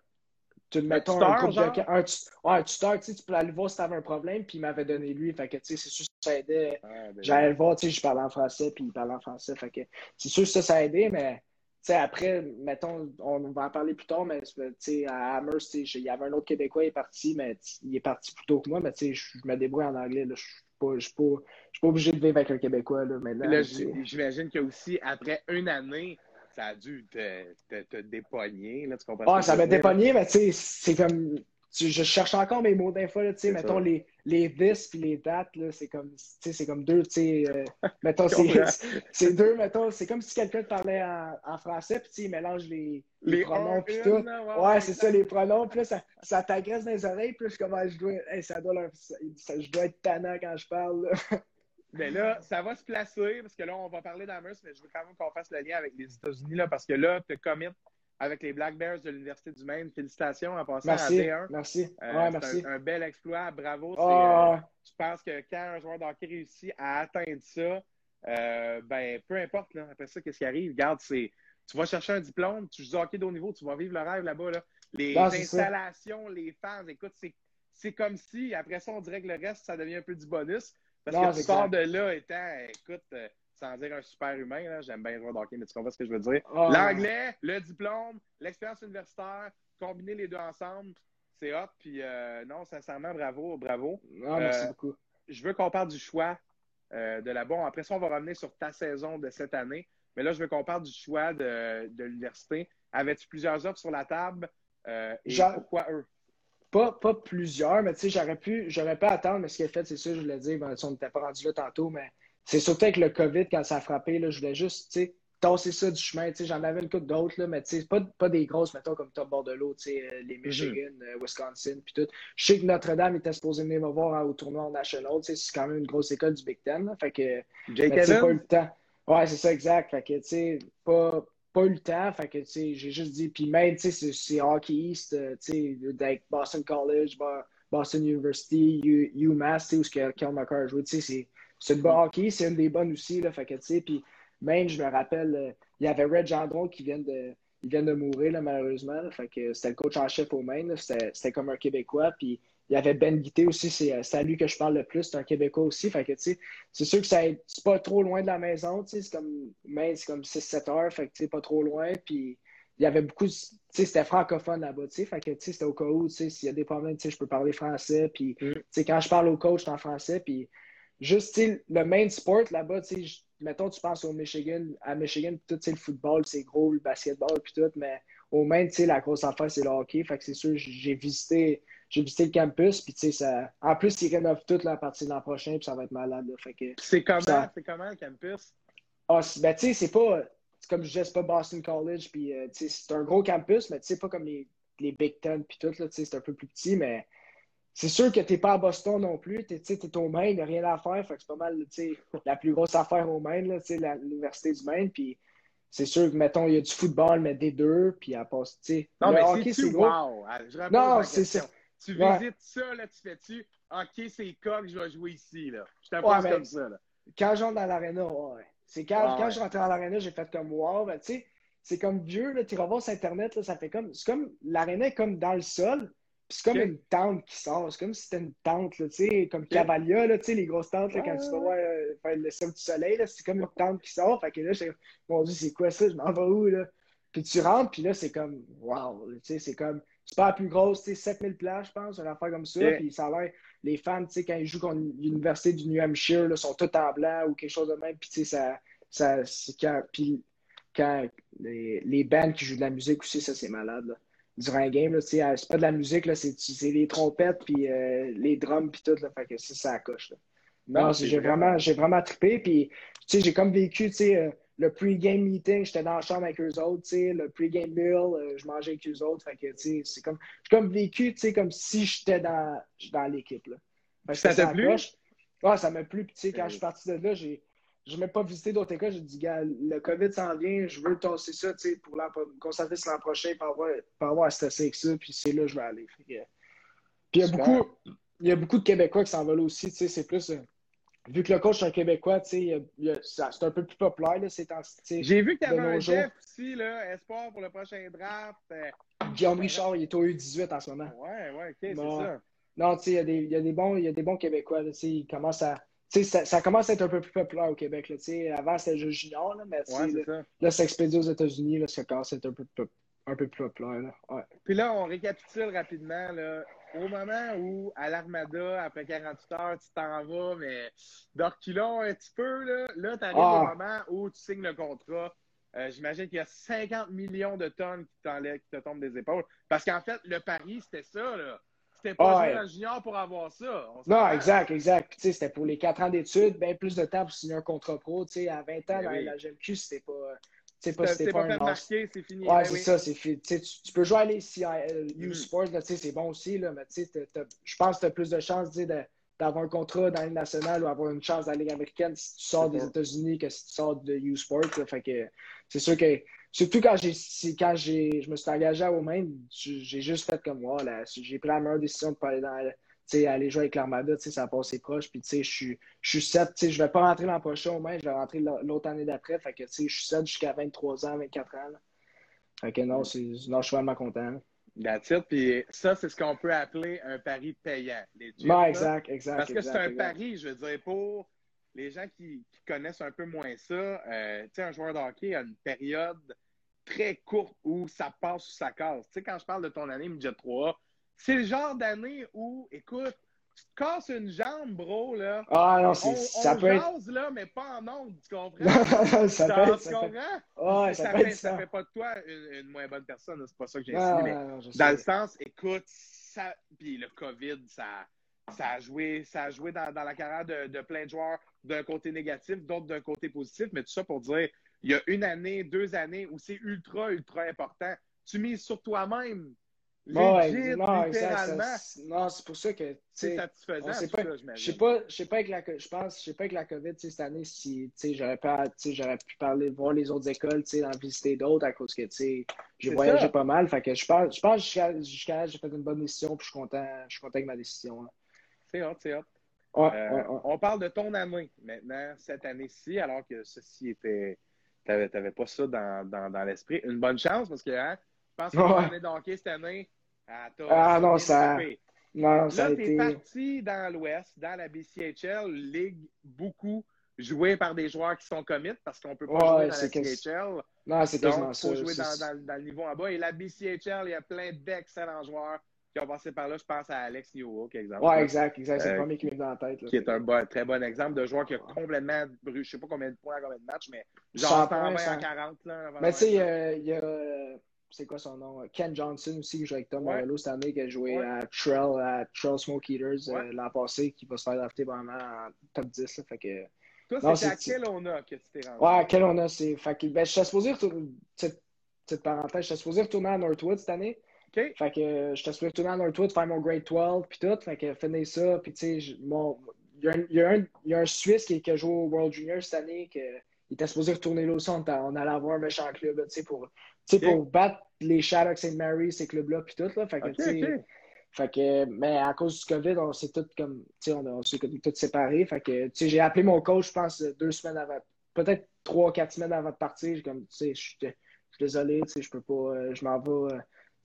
tu un tuteur, un, de, un, ouais, un tuteur, tu peux aller le voir si tu avais un problème, puis il m'avait donné lui. Fait que, tu sais, c'est sûr que ça aidait. Ah, ben J'allais le voir, tu sais, je parlais en français, puis il parlait en français. Fait que, c'est sûr que ça, ça aidait, mais, sais, après, mettons, on va en parler plus tard, mais, à Amherst, il y avait un autre Québécois, il est parti, mais il est parti plus tôt que moi, mais, je me débrouille en anglais, là. Je suis pas, pas, pas obligé de vivre avec un Québécois, là, maintenant. J'imagine que aussi, après une année, ça a dû te, te, te dépogner, là, tu comprends? Ah, ça m'a dépogné, mais tu sais, c'est comme. Je cherche encore mes mots d'info, tu sais, mettons les, les this puis les dates, là, c'est comme, c'est comme deux, tu sais, euh, mettons, c'est deux, mettons, c'est comme si quelqu'un te parlait en, en français, puis il mélange les, les, pronoms puis tout. Ouais, c'est ça, les pronoms, puis ça, ça t'agresse dans les oreilles, puis je comment je dois, ça doit leur, ça, je dois être tannant quand je parle, là. Mais là, ça va se placer, parce que là, on va parler d'Amherst, mais je veux quand même qu'on fasse le lien avec les États-Unis, là, parce que là, tu commit avec les Black Bears de l'Université du Maine. Félicitations en passant merci, à D1. Merci. Euh, ouais, merci. Un, un, bel exploit. Bravo. Oh. Euh, je pense que quand un joueur d'hockey réussit à atteindre ça, euh, ben, peu importe, là, après ça, qu'est-ce qui arrive? Regarde, c'est. Tu vas chercher un diplôme, tu joues au hockey de haut niveau, tu vas vivre le rêve là-bas. Là. Les installations, les fans, écoute, c'est comme si, après ça, on dirait que le reste, ça devient un peu du bonus. Parce que tu sors de là étant, écoute, euh, sans dire un super humain, j'aime bien jouer hockey, mais tu comprends ce que je veux dire? Ah. L'anglais, le diplôme, l'expérience universitaire, combiner les deux ensemble, c'est hot. Puis euh, non, sincèrement, bravo, bravo. Ah, merci euh, beaucoup. Je veux qu'on parle du choix de la bon. Après ça, on va revenir sur ta saison de cette année. Mais là, je veux qu'on parle du choix de, de l'université. Avais-tu plusieurs offres sur la table? et pourquoi eux? Pas, pas plusieurs, mais tu sais, j'aurais pu, j'aurais pas attendre, mais ce qu'il a fait, c'est ça, je voulais dire, ben, on n'était pas rendu là tantôt, mais c'est surtout avec le COVID, quand ça a frappé, là, je voulais juste, tu sais, tasser ça du chemin. Tu sais, j'en avais une couple d'autres, mais tu sais, pas, pas des grosses, mettons, comme Top Bordelot, tu sais, euh, les Michigan, mm Wisconsin, puis tout. Je sais que Notre-Dame était supposé venir me voir au tournoi national, tu sais, c'est quand même une grosse école du Big Ten, là, fait que, Jake pas eu le temps. Ouais, c'est ça, exact. Fait que, tu sais, pas, pas eu le temps. Fait que, j'ai juste dit. Puis même, tu sais, c'est Hockey East, euh, tu sais, avec Boston College, Boston University, UMass, tu sais, où ce que Kel McCarr a joué. Tu sais, c'est une bonne hockey, c'est une des bonnes aussi, là. Fait que, tu sais, puis même, je me rappelle, euh, il y avait Red Gendron qui vient de. Il vient de mourir, là, malheureusement. Fait que c'était le coach en chef au Maine. C'était comme un Québécois. Puis il y avait Ben Guité aussi, c'est à lui que je parle le plus, c'est un Québécois aussi. Fait que, c'est sûr que c'est pas trop loin de la maison, c'est comme, c'est comme 6-7 heures, fait que, pas trop loin. Puis, il y avait beaucoup, tu sais, c'était francophone là-bas, tu sais, fait que, c'était au cas où, tu sais, s'il y a des problèmes, tu sais, je peux parler français, puis, mm. tu sais, quand je parle au coach, c'est en français, puis, juste, le main sport là-bas, mettons, tu penses au Michigan, à Michigan, tout, le football, c'est gros, le basketball, puis tout, mais au Maine, tu sais, la grosse affaire, c'est le hockey, fait que c'est sûr, j'ai visité, j'ai visité le campus, puis tu sais, ça... en plus, ils rénovent tout là, à partir de l'an prochain, puis ça va être malade. Fait que, c'est comment, c'est comment le campus? Ah, ben, tu sais, c'est pas, comme je disais, c'est pas Boston College, puis euh, c'est un gros campus, mais tu sais, pas comme les, les Big Ten, puis tout, là, tu sais, c'est un peu plus petit, mais c'est sûr que t'es pas à Boston non plus, tu sais, t'es au Maine, il n'y a rien à faire, fait que c'est pas mal, la plus grosse affaire au Maine, l'Université du Maine, puis c'est sûr que, mettons, il y a du football, mais des deux, puis à part, tu sais, non, mais c'est gros. Wow. non, c'est ça. Tu visites ça, là, tu fais-tu, OK, c'est coq, je vais jouer ici, là. Je t'apprends comme ça, là. Quand je rentre dans l'aréna, ouais. C'est quand, quand je rentrais dans l'aréna, j'ai fait comme wow, ben, tu sais, c'est comme vieux, là, tu voir sur Internet, là, ça fait comme, c'est comme, l'aréna est comme dans le sol, puis c'est comme une tente qui sort, c'est comme si c'était une tente, là, comme Cavalia, là, tu sais, les grosses tentes, là, quand tu vas voir euh, faire le sol du soleil, c'est comme une tente qui sort, fait que là, j'ai, mon Dieu, c'est quoi ça, je m'en vais où, là? Puis tu rentres, puis là, c'est comme, wow, c'est comme, c'est pas la plus grosse, tu sais, 7000 places, je pense, une affaire comme ça. Puis ça a l'air, les fans, tu sais, quand ils jouent contre l'Université du New Hampshire, là, sont tous en blanc ou quelque chose de même. Puis, tu sais, ça, ça c'est quand, puis quand les, les bands qui jouent de la musique aussi, ça, c'est malade, là. Durant un game, c'est pas de la musique, c'est, les trompettes, puis euh, les drums, puis tout, là. Fait que ça, ça coche, là. Non, j'ai vraiment, j'ai vraiment trippé, puis, tu sais, j'ai comme vécu, tu sais, euh, le pre-game meeting, j'étais dans la chambre avec eux autres, tu sais, le pre-game meal, euh, je mangeais avec eux autres, fait que, tu sais, c'est comme, j'ai comme vécu, tu sais, comme si j'étais dans, dans l'équipe, là. ça t'a plu? Ouais, ça m'a plu, puis tu sais, quand je suis parti de là, j'ai, je n'ai même pas visité d'autres écoles. J'ai dit, gars, le COVID s'en vient, je veux tasser ça, tu sais, pour me concentrer sur l'an prochain, pour avoir, pour avoir à se avec ça, puis c'est là que je vais aller. Puis il y a beaucoup, il y a beaucoup de Québécois qui s'en veulent aussi, tu sais, c'est plus. Euh, vu que le coach est un Québécois, tu sais, c'est un peu plus populaire, là, ces temps-ci. J'ai vu qu'il y avait un chef aussi, là, espoir pour le prochain draft. Euh, Guillaume Richard, il est au U18 en ce moment. Ouais, ouais, ok, c'est ça. Non, tu sais, il y, a des bons, il y a des bons Québécois, tu sais, ils commencent à ça, ça, commence à être un peu plus populaire au Québec. Là, avant, c'était juste junior, là, mais ouais, là, là, ça expédie aux États-Unis, ça commence à être un peu, un peu plus populaire. Ouais. Puis là, on récapitule rapidement. Là, au moment où, à l'Armada, après 48 heures, tu t'en vas, mais d'orculon un petit peu, là, là tu arrives au ah. moment où tu signes le contrat. Euh, j'imagine qu'il y a 50 millions de tonnes qui, qui te tombent des épaules. Parce qu'en fait, le pari, c'était ça. Là. C'était pas ouais. junior pour avoir ça. Non, exact, exact. C'était pour les quatre ans d'études, bien plus de temps pour signer un contrat pro. à 20 ans, ben dans la GMQ, c'était pas. C'est pas, c'était pas, pas marqué, c'est fini. Ouais, ben c'est ça, c'est fini. Tu, tu, peux jouer à les CIL, U Sports, c'est bon aussi, là, mais je pense que tu as plus de chances d'avoir un contrat dans la nationale ou avoir une chance dans la Ligue américaine si tu sors des États-Unis que si tu sors de U Sports. Fait que c'est sûr que Surtout quand j'ai quand j'ai je me suis engagé à Omain, j'ai juste fait comme moi. J'ai pris la meilleure décision de pas aller dans aller jouer avec l'Armada, ça a passé proche. Puis, je suis, je suis 7. Je vais pas rentrer l'an prochain au moins, je vais rentrer l'autre année d'après. Fait que, je suis 7 jusqu'à 23 ans, 24 ans. Fait que non, non, je suis vraiment content. That's Puis ça, c'est ce qu'on peut appeler un pari payant. Les exact, exact. Parce que c'est un pari, je veux dire, pour les gens qui, connaissent un peu moins ça, euh, tu sais, un joueur de hockey a une période très courte où ça passe ou ça casse. Tu sais, quand je parle de ton année midget 3, c'est le genre d'année où, écoute, tu te casses une jambe, bro, là. Ah non, c'est, ça on peut jase, là, mais pas en ondes, tu comprends? ça, peut être, tu comprends? Ça, fait, ça fait pas de toi une, moins bonne personne, c'est pas ça que j'ai ah, mais dans le sens, écoute, ça, puis le COVID, ça, ça a joué, ça a joué dans, dans la carrière de, de plein de joueurs d'un côté négatif, d'autres d'un côté positif, mais tout ça pour dire, il y a une année, deux années où c'est ultra, ultra important. Tu mises sur toi-même. Legit, non, littéralement. non, c'est pour ça que. C'est satisfaisant. Je sais pas, je sais pas avec la, je pense, je sais pas avec la COVID cette année si j'aurais j'aurais pu parler, voir les autres écoles, en visiter d'autres à cause que j'ai voyagé pas mal. Fait que je pense, je pense jusqu'à j'ai fait une bonne décision puis je suis content, je suis content avec ma décision. C'est hot, c'est hot. Euh, on parle de ton année maintenant, cette année-ci, alors que ceci était tu n'avais pas ça dans, dans, dans l'esprit. Une bonne chance parce que hein, je pense que ouais. l'année d'hockey cette année, ah, ah non, ça. Non, ça Là, tu es parti dans l'Ouest, dans la BCHL, ligue beaucoup jouée par des joueurs qui sont commits parce qu'on ne peut pas jouer dans la BCHL. Non, c'est quasiment ça. Il faut jouer dans, dans, dans, le niveau en bas. Et la BCHL, il y a plein d'excellents joueurs qui ont passé par là. Je pense à Alex Newhook, exemple. Oui, exact, exact. C'est le euh, premier qui me vient dans la tête. qui est un très bon exemple de joueur qui a complètement brûlé, je ne sais pas combien de points, combien de matchs, mais genre 120 à 40. Là, mais tu sais, il y a. C'est quoi son nom? Ken Johnson aussi, qui joue avec Tom ouais. Morello cette année, qui a joué à Trail, à Trail Smoke Eaters euh, l'an passé, qui va se faire drafter vraiment en top 10. Là, fait que, Toi, c'est à Kelowna que tu t'es rendu. Ouais, à Kelowna, c'est. Fait que, ben, je suis supposé retourner. Petite, petite parenthèse, je suis supposé retourner à Northwood cette année. Fait que euh, je t'assure retourner à Northwood, faire mon grade 12, puis tout. Fait que finir ça, puis tu sais, mon... il, y a un, il, y a un, un Suisse qui, qui, a joué au World Junior cette année, qui il était supposé retourner là aussi. On, on allait avoir un méchant club, tu sais, pour, okay. pour battre les Shattuck St. Mary, ces clubs-là, puis tout. Là. Fait que, okay, okay. Fait que, mais à cause du COVID, on s'est tous comme, on, on s'est tous séparés. Fait que, j'ai appelé mon coach, je pense, deux semaines avant, peut-être trois, quatre semaines avant de partir. J'ai comme, tu sais, je suis désolé, tu sais, je peux pas, euh, je m'en vais.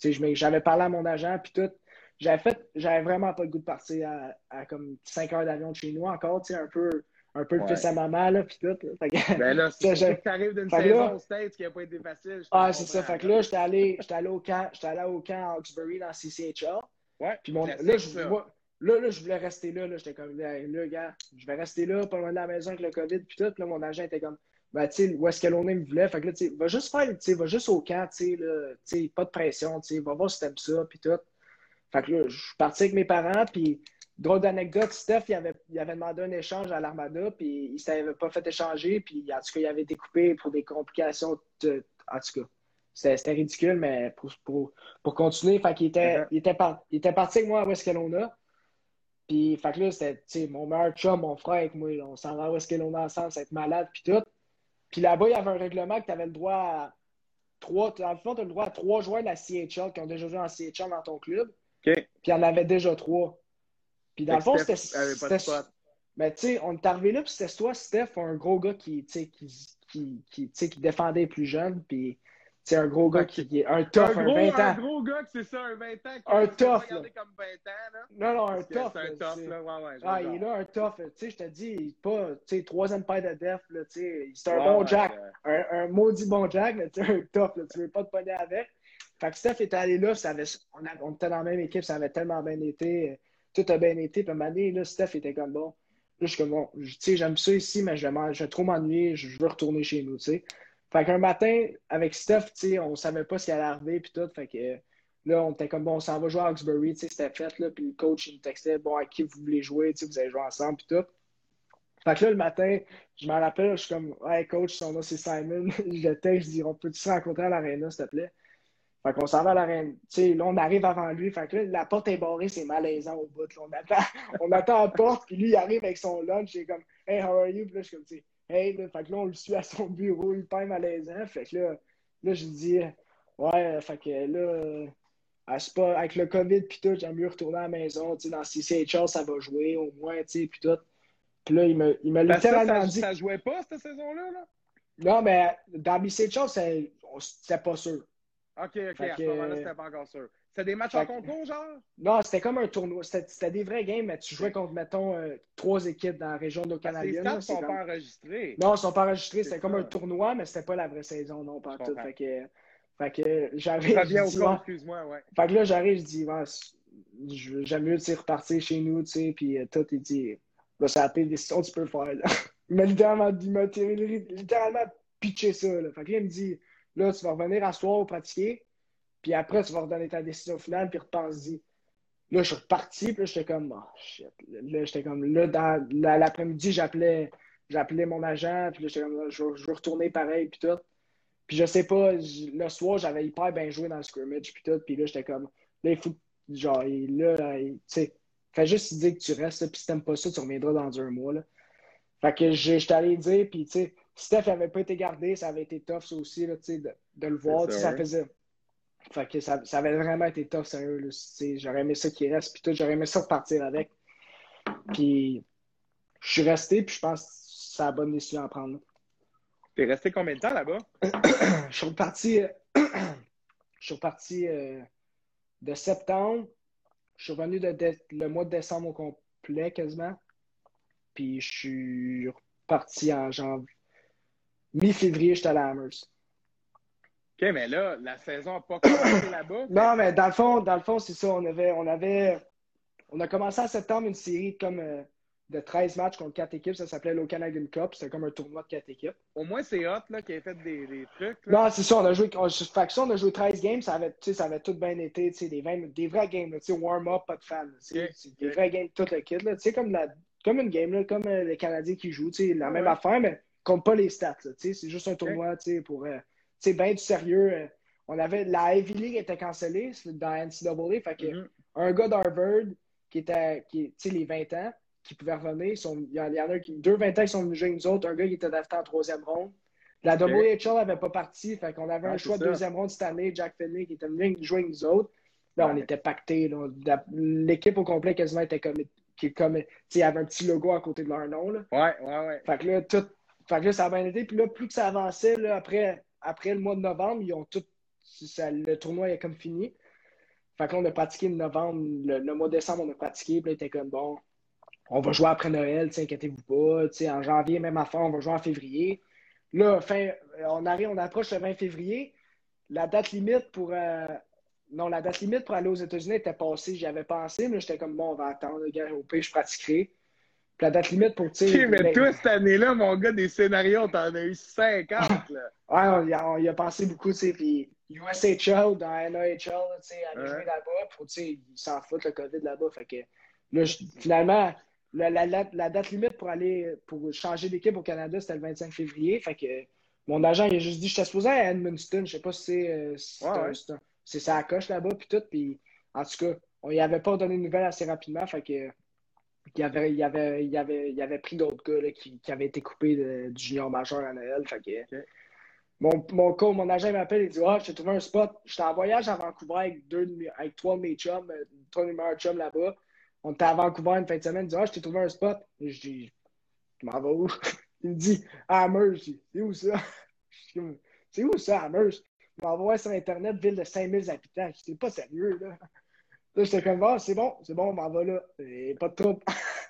J'avais parlé à mon agent, puis tout. J'avais fait, j'avais vraiment pas le goût de partir à, à comme 5 heures d'avion de chez nous encore, tu sais, un peu, un peu le fils à maman, là, puis tout. Là. Que, ben là, c'est t'arrives d'une saison au States qui n'a pas été facile. Ah, c'est ça. Fait que là, j'étais allé, allé au camp, j'étais allé au camp à Hawkesbury dans CCHL. Ouais. Puis mon, là, je, moi, là, là, je voulais rester là, là. J'étais comme, là, gars, je vais rester là, pas loin de la maison avec le COVID, puis tout. Puis là, mon agent était comme, ben, où est-ce que l'on me voulait. Fait que là, va juste faire, va juste au camp, tu sais, pas de pression, va voir si t'aimes ça, puis tout. Fait que là, je suis parti avec mes parents, puis drôle d'anecdote, Steph, il avait, il avait demandé un échange à l'Armada, puis il ne s'avait pas fait échanger, puis en tout cas, il avait été coupé pour des complications, de, en tout cas. C'était ridicule, mais pour, pour, pour continuer, fait était, uh-huh. il était, il était parti avec moi à où est-ce que l'on a. Puis, fait que là, c'était mon meilleur chum, mon frère avec moi. on s'en va où est-ce qu'on est ensemble, c'est être malade, puis tout. Puis là-bas, il y avait un règlement que tu avais le droit à trois. Dans le fond, tu as le droit à trois joueurs de la CHL qui ont déjà joué en CHL dans ton club. OK. Puis il y en avait déjà trois. Puis dans le fond, c'était. Mais tu sais, on est arrivé là, puis c'était soit Steph, un gros gars qui, qui, qui, qui, qui défendait les plus jeunes, puis c'est un gros gars qui, est un tough, un, gros, 20 ans. Un gros gars, c'est ça, un 20 ans. Qui Un va tough, pas regarder comme 20 ans, là. Non, non, un tough. C'est un là, tough, c'est- là. Ouais, ouais. je Ah, il est là, un tough. Tu sais, je te dis, il est pas, tu sais, troisième paire de def, là, tu sais. C'est un Ouais, bon Jack. Un, un maudit bon Jack, mais tu sais, un tough, là. Tu veux pas te pogner avec. Fait que Steph était allé là, ça avait, on, a- on était dans la même équipe, ça avait tellement bien été. Tout a bien été. Puis à un moment donné, là, Steph était comme bon. Là, je suis comme bon, tu sais, j'aime ça ici, mais je vais, m'en- je vais trop m'ennuyer, je je veux retourner chez nous, tu sais. Fait qu'un matin, avec Steph, on savait pas qui allait arriver, puis tout. Fait que là, on était comme bon, on s'en va jouer à sais, c'était fait, là. Puis le coach, il me textait, bon, à qui vous voulez jouer, vous allez jouer ensemble, puis tout. Fait que là, le matin, je m'en rappelle, je suis comme, ouais, coach, son nom c'est Simon. je le texte, je dis, on peut-tu se rencontrer à l'aréna, s'il te plaît? Fait qu'on s'en va à l'aréna. Tu sais, là, on arrive avant lui. Fait que là, la porte est barrée, c'est malaisant au bout. On attend, on attend la porte, puis lui, il arrive avec son lunch. Il est comme, hey, how are you? Puis là, je suis comme, tu sais, hey, là, fait que là, on le suit à son bureau, hyper malaisant. Fait que là, là je dis, ouais, fait que là, ah, pas, avec le COVID, puis tout, j'aime mieux retourner à la maison. Tu sais, dans CCHL, ça va jouer au moins, tu sais, puis tout. Puis là, il me, il me que ça, ça, dit. ça jouait pas cette saison-là, là? Non, mais dans on- c'était pas sûr. Ok, ok, Fait à ce moment-là, c'était pas encore sûr. C'était des matchs Fait en concours, genre? Non, c'était comme un tournoi. C'était des vrais games, mais tu jouais contre, mettons, euh, trois équipes dans la région de que les c'est sont comme- pas enregistrés. Non, ils sont pas enregistrés. C'était comme ça. un tournoi, mais c'était pas la vraie saison, non, pas tout. Fait que, fait que j'arrive. Ça vient au ouais. excuse-moi, ouais. Fait que là, j'arrive, je dis, ouais, j'aime mieux repartir chez nous, tu sais, puis euh, tout, il dit, là, c'est la pire décision que tu peux faire, là. Il m'a littéralement, il m'a littéralement pitché ça, là. Fait que là, il me dit, là, tu vas revenir à soir pratiquer, puis après, tu vas redonner ta décision finale, puis repense-y. Là, je suis reparti, puis là, j'étais comme, oh shit. Là, j'étais comme, là, dans la- l'après-midi, j'appelais, j'appelais mon agent, puis là, j'étais comme, je, veux- je veux retourner pareil, puis tout. Puis je sais pas, le soir, j'avais hyper bien joué dans le scrimmage, puis tout, puis là, j'étais comme, là, il faut, genre, il- là, tu sais, fais juste dire que tu restes, là, puis si t'aimes pas ça, tu reviendras dans un mois, là. Fait que je- j'étais allé dire, puis tu sais, Steph avait pas été gardé, ça avait été tough, ça aussi, là, tu sais, de, de le voir, ça faisait. Fait que ça, ça avait vraiment été tough, sérieux, j'aurais aimé ça qu'il reste, puis tout, j'aurais aimé ça repartir avec. Puis je suis resté, puis je pense que c'est la bonne décision à prendre. T'es resté combien de temps là-bas? je suis reparti, je suis reparti euh, de septembre. Je suis revenu de, le mois de décembre au complet quasiment. Puis je suis reparti en janvier. Mi-février, j'étais à la Hammers. OK, mais là, la saison n'a pas commencé là-bas. Non, mais dans le fond, dans le fond, c'est ça. On avait, on avait, on a commencé en septembre une série comme euh, de 13 matchs contre 4 équipes. Ça s'appelait l'O-Canadian Cup. C'était comme un tournoi de 4 équipes. Au moins, c'est hot là, qui a fait des, des trucs. Là. Non, c'est ça, on a joué. On, fait que ça, on a joué 13 games, ça avait, ça avait tout bien été, des, 20 des vrais games, là, tu sais, warm-up, pas de fans. là, tu sais, Ok, c'est des vrais games, tout le kit, là, comme, la, comme une game, là, comme euh, les Canadiens qui jouent, la Ouais, même affaire, mais compte pas les stats, c'est juste un tournoi, pour, euh, sais, bien du sérieux. euh, on avait, la Ivy League était cancellée c'est dans NCAA, fait que Mhm. un gars d'Harvard qui était, qui, les 20 ans, qui pouvait revenir, il y en il y en a qui, deux 20 ans qui sont venus jouer avec nous autres, un gars qui était drafté en troisième ronde. La Ok. WHL n'avait pas parti, fait qu'on avait Ah, un c'est choix de deuxième ronde cette année, Jack Finley, qui était venu jouer avec nous autres. Là, on Ouais. était pactés. L'équipe au complet quasiment était comme. Qui, comme il y avait un petit logo à côté de leur nom. Là. Ouais, ouais, ouais. Fait que là, tout. Fait que là, ça a bien été. Puis là, plus que ça avançait, là, après, après le mois de novembre, ils ont tout. ça- le tournoi est comme fini. Fait que là, on a pratiqué le novembre. Le, le mois de décembre, on a pratiqué. Puis là, était comme bon. On va jouer après Noël, inquiétez-vous pas. En janvier, même affaire, on va jouer en février. Là, fin, on arrive, on approche le 20 février. La date limite pour. euh, non, la date limite pour aller aux États-Unis était passée. J'y avais pensé, mais j'étais comme bon, on va attendre, gars, au pire, je pratiquerai. Puis la date limite pour, tu OK, sais. mais les- toi, cette année-là, mon gars, des scénarios, t'en as eu 50. Là. Ouais, on, y a, pensé beaucoup, tu sais, puis USHL, dans NHL, tu sais, aller Ouais. jouer là-bas, tu sais, ils s'en foutent le COVID là-bas, fait que là, je- finalement, la, la- la- la date limite pour aller, pour changer d'équipe au Canada, c'était le 25 février, fait que mon agent, il a juste dit, je supposé à Edmundston, je sais pas si c'est, euh, si Ouais, c'est ça coche là-bas, puis tout, puis en tout cas, on y avait pas donné de nouvelles assez rapidement, fait que il avait, il avait, il avait, il avait pris d'autres gars là, qui, qui avaient été coupés de- du junior majeur à Noël. Fait que. Mon, mon, co- mon agent m'appelle et dit Ah, je t'ai trouvé un spot. J'étais en voyage à Vancouver avec, deux, avec trois de mes chums, euh, trois de mes meilleurs chums là-bas. On était à Vancouver une fin de semaine. Il dit Ah, je t'ai trouvé un spot. Je dis Je m'en vais où? Il me dit À Amherst. Je dis, C'est où ça? Je C'est où ça, Amherst? Il m'envoie sur Internet, ville de 5000 habitants. Je dis C'est pas sérieux, là. Là, j'étais comme Ah, c'est bon, c'est bon, on m'en va là. Pas de trouble.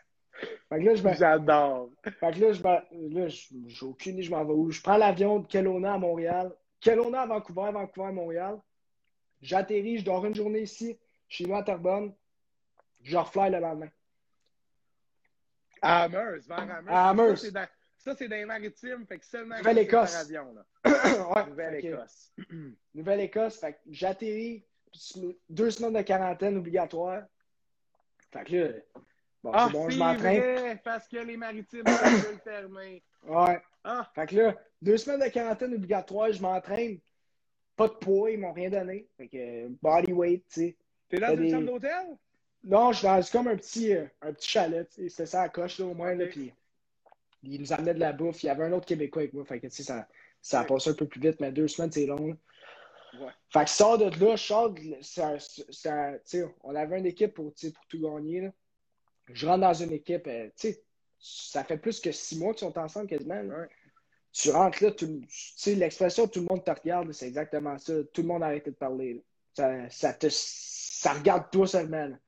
fait que là, je. J'adore. Fait que là, je là, j'ai aucune idée, je m'en vais où. Je prends l'avion de Kelowna à Montréal. Kelowna à Vancouver, Vancouver à Montréal. J'atterris, je dors une journée ici, chez nous à Terrebonne. Je refly le lendemain. À Amherst, vers Amherst. À Amherst. Ça, c'est dans, les maritimes, fait que seulement Nouvelle-Écosse. avion. Ouais, Nouvelle-Écosse. Nouvelle-Écosse. Fait que j'atterris, deux semaines de quarantaine obligatoire. Fait que là, bon, Ah, c'est bon, je m'entraîne. vrai, parce que les maritimes sont le fermer. Ouais. Ah, Fait que là, deux semaines de quarantaine obligatoire, je m'entraîne. Pas de poids, ils m'ont rien donné. Fait que body weight, tu sais. t'es dans une des- chambre d'hôtel? Non, je suis dans comme un petit, euh, un petit chalet. C'était ça à coche, là, au moins. Là, puis il nous amenait de la bouffe. Il y avait un autre Québécois avec moi. Fait que, tu sais, ça, ça a passé un peu plus vite, mais deux semaines, c'est long. là. Ouais. Fait que je sors de là, je sors de on avait une équipe pour, pour tout gagner. Là. Je rentre dans une équipe, euh, tu sais, ça fait plus que six mois qu'ils sont ensemble quasiment. là. Ouais. Tu rentres là, tu sais, l'expression tout le monde te regarde, c'est exactement ça. Tout le monde a arrêté de parler. là. Ça, ça te ça regarde toi seulement. là.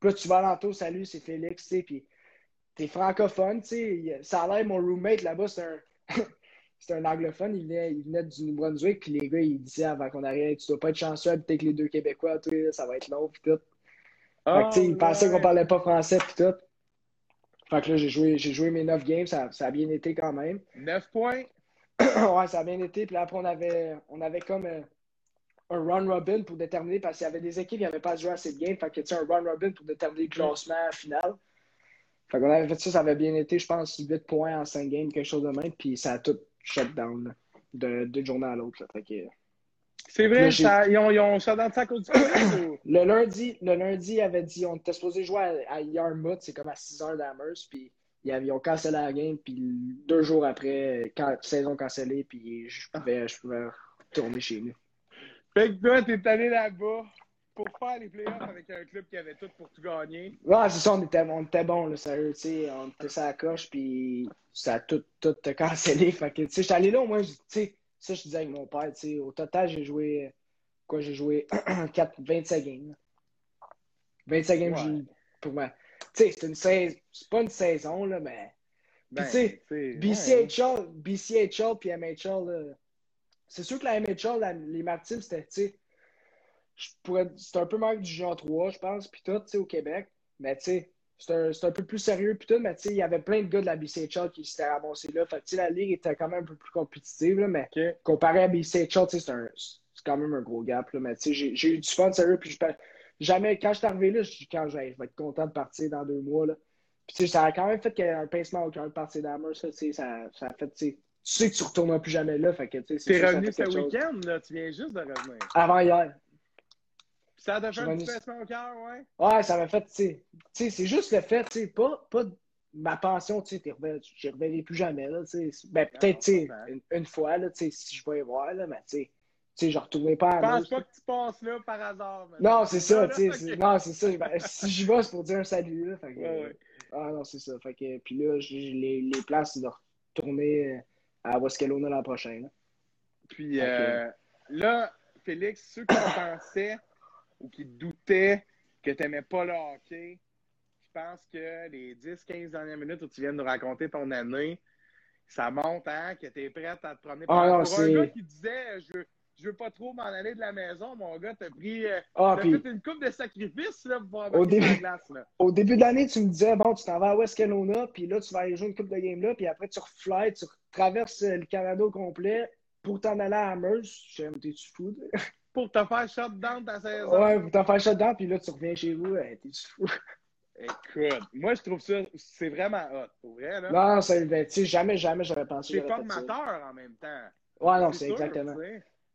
Puis là, tu vas alentour, salut, c'est Félix, tu sais, puis t'es francophone, tu sais. Ça a l'air, mon roommate là-bas, c'est un. C'est un anglophone, il venait, il venait du New-Brunswick, puis les gars, ils disaient avant qu'on arrive, tu dois pas être chanceux d'habiter avec les deux Québécois, ça va être long, puis tout. Fait que, sais, ils pensaient qu'on parlait pas français, puis tout. Fait que là, j'ai joué, j'ai joué mes 9 games, ça, ça a bien été quand même. 9 points? ouais, ça a bien été. Puis là, après, on avait, on avait comme euh, un run robin pour déterminer, parce qu'il y avait des équipes qui n'avaient pas joué assez de games. Fait que tu sais, un run robin pour déterminer le classement final. Fait qu'on avait fait ça, ça avait bien été, je pense, 8 points en 5 games, quelque chose de même. Puis ça a tout shut down d'une journée à l'autre. Fait que, C'est vrai, ça, ils ont, ils ont ça à cause du COVID ou- le lundi, le lundi, il avait dit, on était supposé jouer à, à Yarmouth, c'est comme à 6 heures d'Amherst, puis ils, ont cancellé la game, puis deux jours après, quand, saison cancellée, puis je pouvais, je pouvais retourner chez nous. Fait que toi, t'es allé là-bas pour faire les playoffs avec un club qui avait tout pour tout gagner. Ouais, c'est ça, on était, on était bon, là, sérieux, tu sais, on était sur la coche, puis ça a tout, tout cancellé. Fait que, tu sais, j'étais allé là, au moins, tu sais, ça, je disais avec mon père, tu sais, au total, j'ai joué, quoi, j'ai joué 4, 25 games. là. 25 games Ouais. pour moi. Tu sais, c'est une saison, c'est pas une saison, là, mais. Ben, tu sais, c'est- ouais. BCHL, BCHL puis MHL, là, c'est sûr que la MHL, la- les maritimes, c'était, tu sais, c'était un peu meilleur que du Jean 3, je pense, puis tout, tu sais, au Québec. Mais, tu sais, c'est un, un peu plus sérieux, puis tout, mais, tu sais, il y avait plein de gars de la BCHL qui s'étaient ramassés là. Fait que, la ligue était quand même un peu plus compétitive, là, mais comparé à BCHL, c'est quand même un gros gap, là. Mais, tu sais, j'ai- eu du fun, sérieux, puis jamais, quand je suis arrivé là, je dis, quand je vais je vais être content de partir dans deux mois, là. Puis, tu sais, ça a quand même fait qu'il y ait un pincement au cœur de partir d'Amers, ça, tu sais, ça, ça a fait, tu sais, que tu retourneras plus jamais là, fait que, T'es revenu ce week-end, là. Tu viens juste de revenir. Avant hier. Ça t'a fait un petit pincement au cœur, ouais? Ouais, ça m'a fait, tu sais, tu sais, c'est juste le fait, tu sais, pas, pas ma pension, tu sais, je ne reverrai plus jamais, là, tu sais. Ben, peut-être, tu sais, Ah, une, une fois, là, tu sais, si je vais y voir, là, mais, tu sais, tu sais, je ne retournerai pas à Je pense Amos, pas que tu passes là par hasard. Non, c'est ça, Ah, tu sais, non, c'est ça, ben, si j'y vais, c'est pour dire un salut, là, fait que, Ouais, ouais. ah non, c'est ça, fait que, puis là, les, les places de retourner euh, à Wascalona l'an prochain, là. Puis Ok. euh, là, Félix, ceux qui pensaient ou qui doutaient que tu n'aimais pas le hockey, je pense que les 10-15 dernières minutes où tu viens de nous raconter ton année, ça montre hein, que tu es prête à te promener. Ah non, Pour un gars qui disait je je veux pas trop m'en aller de la maison, mon gars, t'as pris euh, Ah, puis fait une coupe de sacrifices là, pour Au avoir début- la glace. Là. au début de l'année, tu me disais, bon, tu t'en vas à West Kelowna, puis là, tu vas aller jouer une coupe de game là, puis après, tu reflies, tu traverses euh, le Canada au complet pour t'en aller à Amherst. Je me t'es-tu fou? Pour te faire shut down ta saison. Ouais, pour t'en faire dedans, puis là, tu reviens chez vous. Hey, T'es-tu fou? Écoute, moi, je trouve ça, c'est vraiment hot, pour vrai. Là. Non, ça, ben, tu sais, jamais, jamais j'aurais pensé. C'est ça. formateur en même temps. Ouais, non, c'est exactement.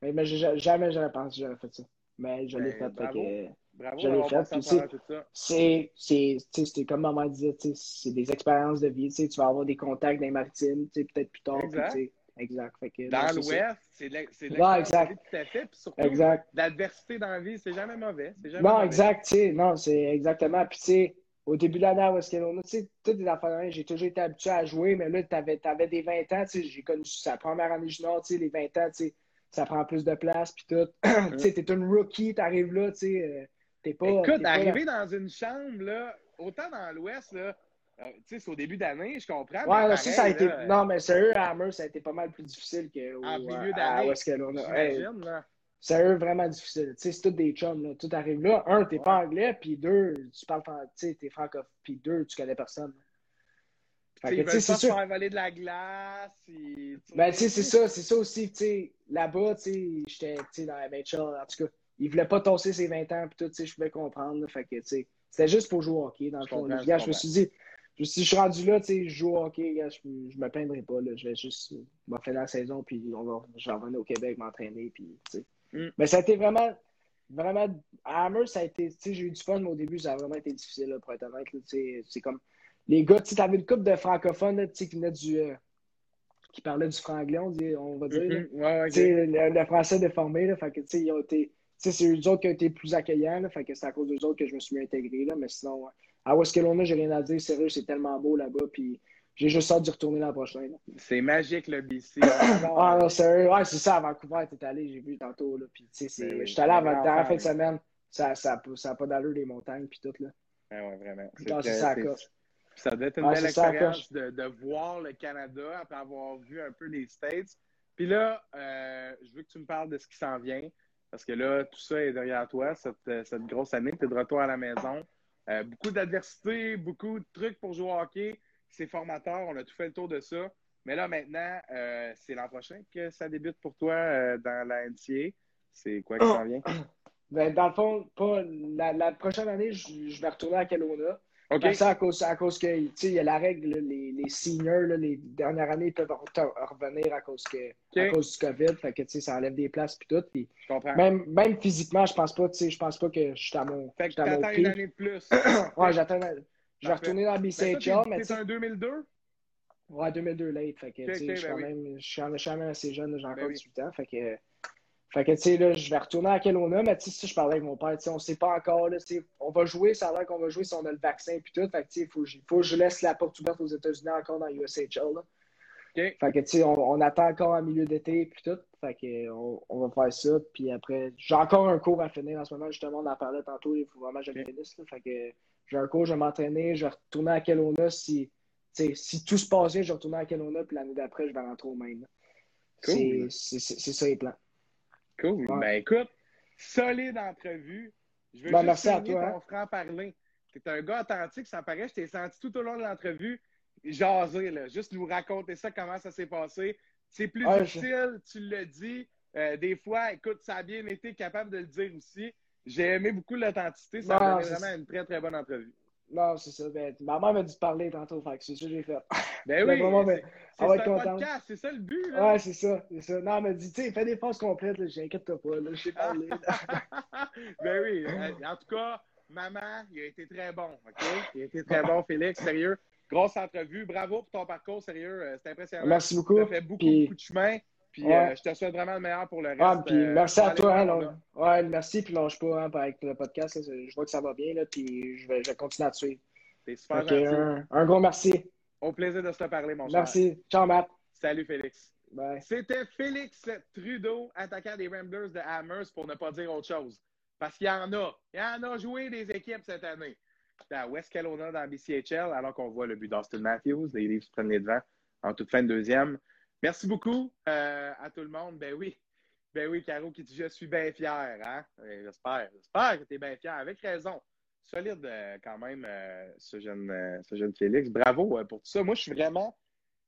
Mais, mais jamais j'aurais pensé que j'aurais fait ça. Mais je l'ai Ben, fait, fait bravo. que. Bravo je l'ai fait. c'est- c'est, c'est, comme maman disait, c'est des expériences de vie. tu sais, Tu vas avoir des contacts dans les maritimes, tu sais, peut-être plus tard. Exact. Exact. Fait que, Dans l'Ouest, c'est l'expérience tout à fait. Puis surtout, Exact. l'adversité dans la vie, c'est jamais mauvais. Jamais Non, mauvais. exact, tu sais, non, c'est exactement. Puis, tu sais, au début de l'année à West Kelowna, tu sais, toutes les affaires, j'ai toujours été habitué à jouer, mais là, tu avais, des 20 ans, tu sais, j'ai connu sa première année junior, tu sais, les 20 ans, tu sais, ça prend plus de place, puis tout. tu sais, t'es une rookie, t'arrives là, tu sais, euh, t'es pas. Écoute, arriver dans une chambre, là, autant dans l'Ouest, là, tu sais, c'est au début d'année, je comprends. Ouais, mais là, ça, ça a été. là, Non, mais sérieux, à Hammer, ça a été pas mal plus difficile qu'au En milieu à d'année. Hey, J'imagine, là. Sérieux, vraiment difficile. Tu sais, c'est tous des chums, là. Tout arrive là. Un, t'es pas Ouais. anglais, puis deux, tu parles, fran- tu t'es francophone, puis deux, tu connais personne. Fait que, Ils tu sais, veulent c'est pas sûr. faire voler de la glace. Ben, tu sais, c'est ça, c'est ça aussi, tu sais, là-bas, tu sais, j'étais, tu sais, dans la NHL, en tout cas, il voulait pas tosser ses 20 ans, puis tout, tu sais, je pouvais comprendre, là. fait que, tu sais, c'était juste pour jouer au hockey, dans le Je fond. je me suis dit, si je suis rendu là, tu sais, je joue au hockey, je, je me plaindrai pas, là, je vais juste, va finir la saison, puis on va, je vais revenir au Québec m'entraîner, puis, tu sais. Mm. Mais ça a été vraiment, vraiment, à Hammer, ça a été, tu sais, j'ai eu du fun, mais au début, ça a vraiment été difficile, là, pour être honnête, c'est comme, les gars, tu sais, t'avais une couple de francophones, là, qui venaient du, euh, qui parlaient du franglais, on, dit, on va dire. Ouais, Tu sais, le, le français déformé, là, fait que, tu sais, ils ont été, tu sais, c'est eux autres qui ont été plus accueillants, là, fait que c'est à cause d'eux autres que je me suis mieux intégré, là, mais sinon. À West Kelowna, j'ai rien à dire, sérieux, c'est tellement beau là-bas, puis j'ai juste hâte d'y retourner l'an prochain. C'est magique, le BC. Ah non, sérieux, ouais, c'est ça, à Vancouver, t'es allé, j'ai vu tantôt, là, puis tu sais, Ben j'étais allé avant la fin de semaine, ça, ça, ça pas d'allure, les montagnes, puis tout, là. Ouais, ouais, vraiment. Non, c'est ça. Ça doit être une Ouais, belle expérience de, de voir le Canada après avoir vu un peu les States. Puis là, euh, je veux que tu me parles de ce qui s'en vient. Parce que là, tout ça est derrière toi, cette, cette grosse année. Tu es de retour à la maison. Euh, beaucoup d'adversité, beaucoup de trucs pour jouer au hockey. C'est formateur. On a tout fait le tour de ça. Mais là, maintenant, euh, c'est l'an prochain que ça débute pour toi euh, dans la NCA. C'est quoi qui s'en vient? Ben, dans le fond, pas, la, la prochaine année, je, je vais retourner à Kelowna. OK. Ben, ça, à cause, à cause que, tu sais, il y a la règle, là, les, les seniors, là, les dernières années, ils peuvent re- revenir à cause, que, à cause du COVID. Fait que, tu sais, ça enlève des places puis tout. Je comprends. même, même physiquement, je pense pas, tu sais, je pense pas que je suis à mon, fait que t'attends une année de plus. Ouais, j'attends, je vais retourner dans Mais toi, BCHA, mais t'es- un 2002? ouais, 2002 late. Fait que, tu sais, je suis ben quand oui. même, je suis assez jeune, j'ai encore Ben oui. 18 ans. Fait que, fait que, tu sais, là, je vais retourner à Kelowna, mais tu sais, si je parlais avec mon père, tu sais, on sait pas encore, là, on va jouer, ça a l'air qu'on va jouer si on a le vaccin puis tout. Fait que, tu sais, il faut, que je- faut que je laisse la porte ouverte aux États-Unis encore dans USHL, là. Fait que, tu sais, on, on attend encore en milieu d'été puis tout. Fait que, on, on va faire ça. Puis après, j'ai encore un cours à finir en ce moment. Justement, on en parlait tantôt. Il faut vraiment que je le finisse. là. Fait que, j'ai un cours, je vais m'entraîner. Je vais retourner à Kelowna si, tu sais, si tout se passe bien, je vais retourner à Kelowna. Puis l'année d'après, je vais rentrer au Maine. Cool. C'est ça les plans. Cool. Ouais. Ben écoute, solide entrevue. Je veux Ben, juste merci à toi, ton hein. franc-parler. Tu es un gars authentique, ça paraît. Je t'ai senti tout au long de l'entrevue jaser, là. Juste nous raconter ça, comment ça s'est passé. C'est plus je- difficile, tu l'as dit. Euh, des fois, écoute, ça a bien été capable de le dire aussi. J'ai aimé beaucoup l'authenticité. Ça a vraiment une très, très bonne entrevue. Non, c'est ça. Ben, ma mère m'a dit de parler tantôt. Fait que c'est ça que j'ai fait. Ben oui, ben, c'est- contente. podcast, c'est ça le but. Là. Ouais, c'est ça. C'est ça. Non, elle m'a dit, tu sais, fais des phrases complètes. J'inquiète-toi pas. Là. Je sais parler. ben oui. euh, En tout cas, maman, il a été très bon. OK? Il a été très bon, Félix. Sérieux. Grosse entrevue. Bravo pour ton parcours. Sérieux. euh, C'est impressionnant. Merci Tu beaucoup. as fait beaucoup, Puis- beaucoup de chemin. Puis Ouais. euh, je te souhaite vraiment le meilleur pour le reste. Ah, puis euh, merci à toi. là. Ouais, merci. Puis lâche pas hein, avec le podcast. là. je vois que ça va bien. Là, puis je vais, je vais continuer à te suivre. T'es super gentil. un, un gros merci. Au plaisir de se parler, mon cher. Merci. Ciao, Matt. Salut, Félix. Bye. C'était Félix Trudeau, attaquant des Ramblers de Hammers, pour ne pas dire autre chose. Parce qu'il y en a. Il y en a joué des équipes cette année. C'était à West Kelowna dans BCHL, alors qu'on voit le but d'Austin Matthews. Les Leafs prennent les devants en toute fin de deuxième. Merci beaucoup euh, à tout le monde. Ben oui. Ben oui, Caro qui dit Je suis bien fier. Hein? Euh, J'espère. J'espère que tu es bien fier. Avec raison. Solide euh, quand même, euh, ce, jeune, ce jeune Félix. Bravo pour tout ça. Moi, je suis vraiment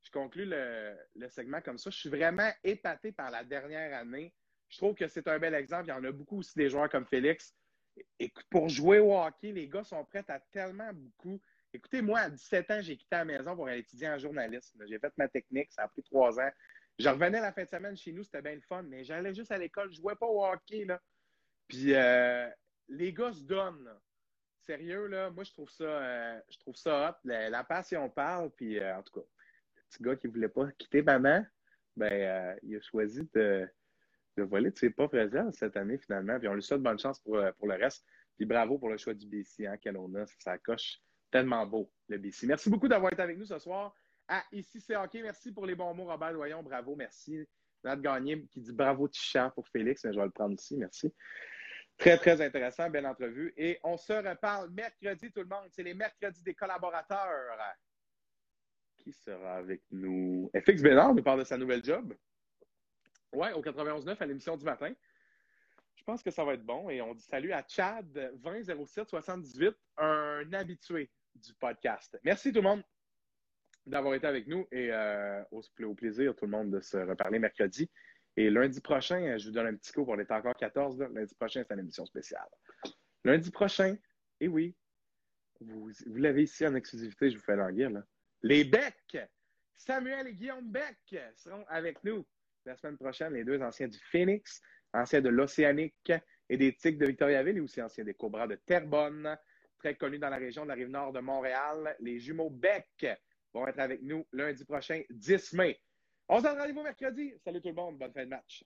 je conclue le, le segment comme ça. Je suis vraiment épaté par la dernière année. Je trouve que c'est un bel exemple. Il y en a beaucoup aussi des joueurs comme Félix. Écoute, pour jouer au hockey, les gars sont prêts à tellement beaucoup. Écoutez, moi, à 17 ans, j'ai quitté la maison pour aller étudier en journalisme. J'ai fait ma technique, ça a pris trois ans. Je revenais la fin de semaine chez nous, c'était bien le fun, mais j'allais juste à l'école, je jouais pas au hockey. Là. Puis euh, les gars se donnent. Sérieux, là, moi, je trouve ça, euh, je trouve ça hot. La, la passion parle, puis euh, en tout cas, le petit gars qui voulait pas quitter maman, ben, il a choisi de, de voler de ses pas présents cette année, finalement. Puis on lui souhaite bonne chance pour, pour le reste. Puis bravo pour le choix du BC, hein, a. Ça coche tellement beau, le BC. Merci beaucoup d'avoir été avec nous ce soir. Ah, ici, c'est OK. Merci pour les bons mots, Robert Doyon. Bravo, merci. Nat Gagné qui dit bravo Tichat pour Félix, mais je vais le prendre ici. Merci. Très, très intéressant, belle entrevue. Et on se reparle mercredi, tout le monde. C'est les mercredis des collaborateurs. Qui sera avec nous? FX Bénard nous parle de sa nouvelle job. Ouais, au 91.9 à l'émission du matin. Je pense que ça va être bon. Et on dit salut à Chad 200778, un habitué du podcast. Merci tout le monde d'avoir été avec nous et euh, au, plaisir tout le monde de se reparler mercredi. Et lundi prochain, je vous donne un petit coup, on est encore 14. Là. Lundi prochain, c'est une émission spéciale. Lundi prochain, et oui, vous, l'avez ici en exclusivité, je vous fais languir. Là. Les Becs, Samuel et Guillaume Beck seront avec nous la semaine prochaine, les deux anciens du Phoenix, anciens de l'Océanique et des Tigres de Victoriaville et aussi anciens des Cobras de Terrebonne, très connus dans la région de la rive nord de Montréal. Les jumeaux Beck vont être avec nous lundi prochain, 10 mai. On se rendez-vous mercredi. Salut tout le monde. Bonne fin de match.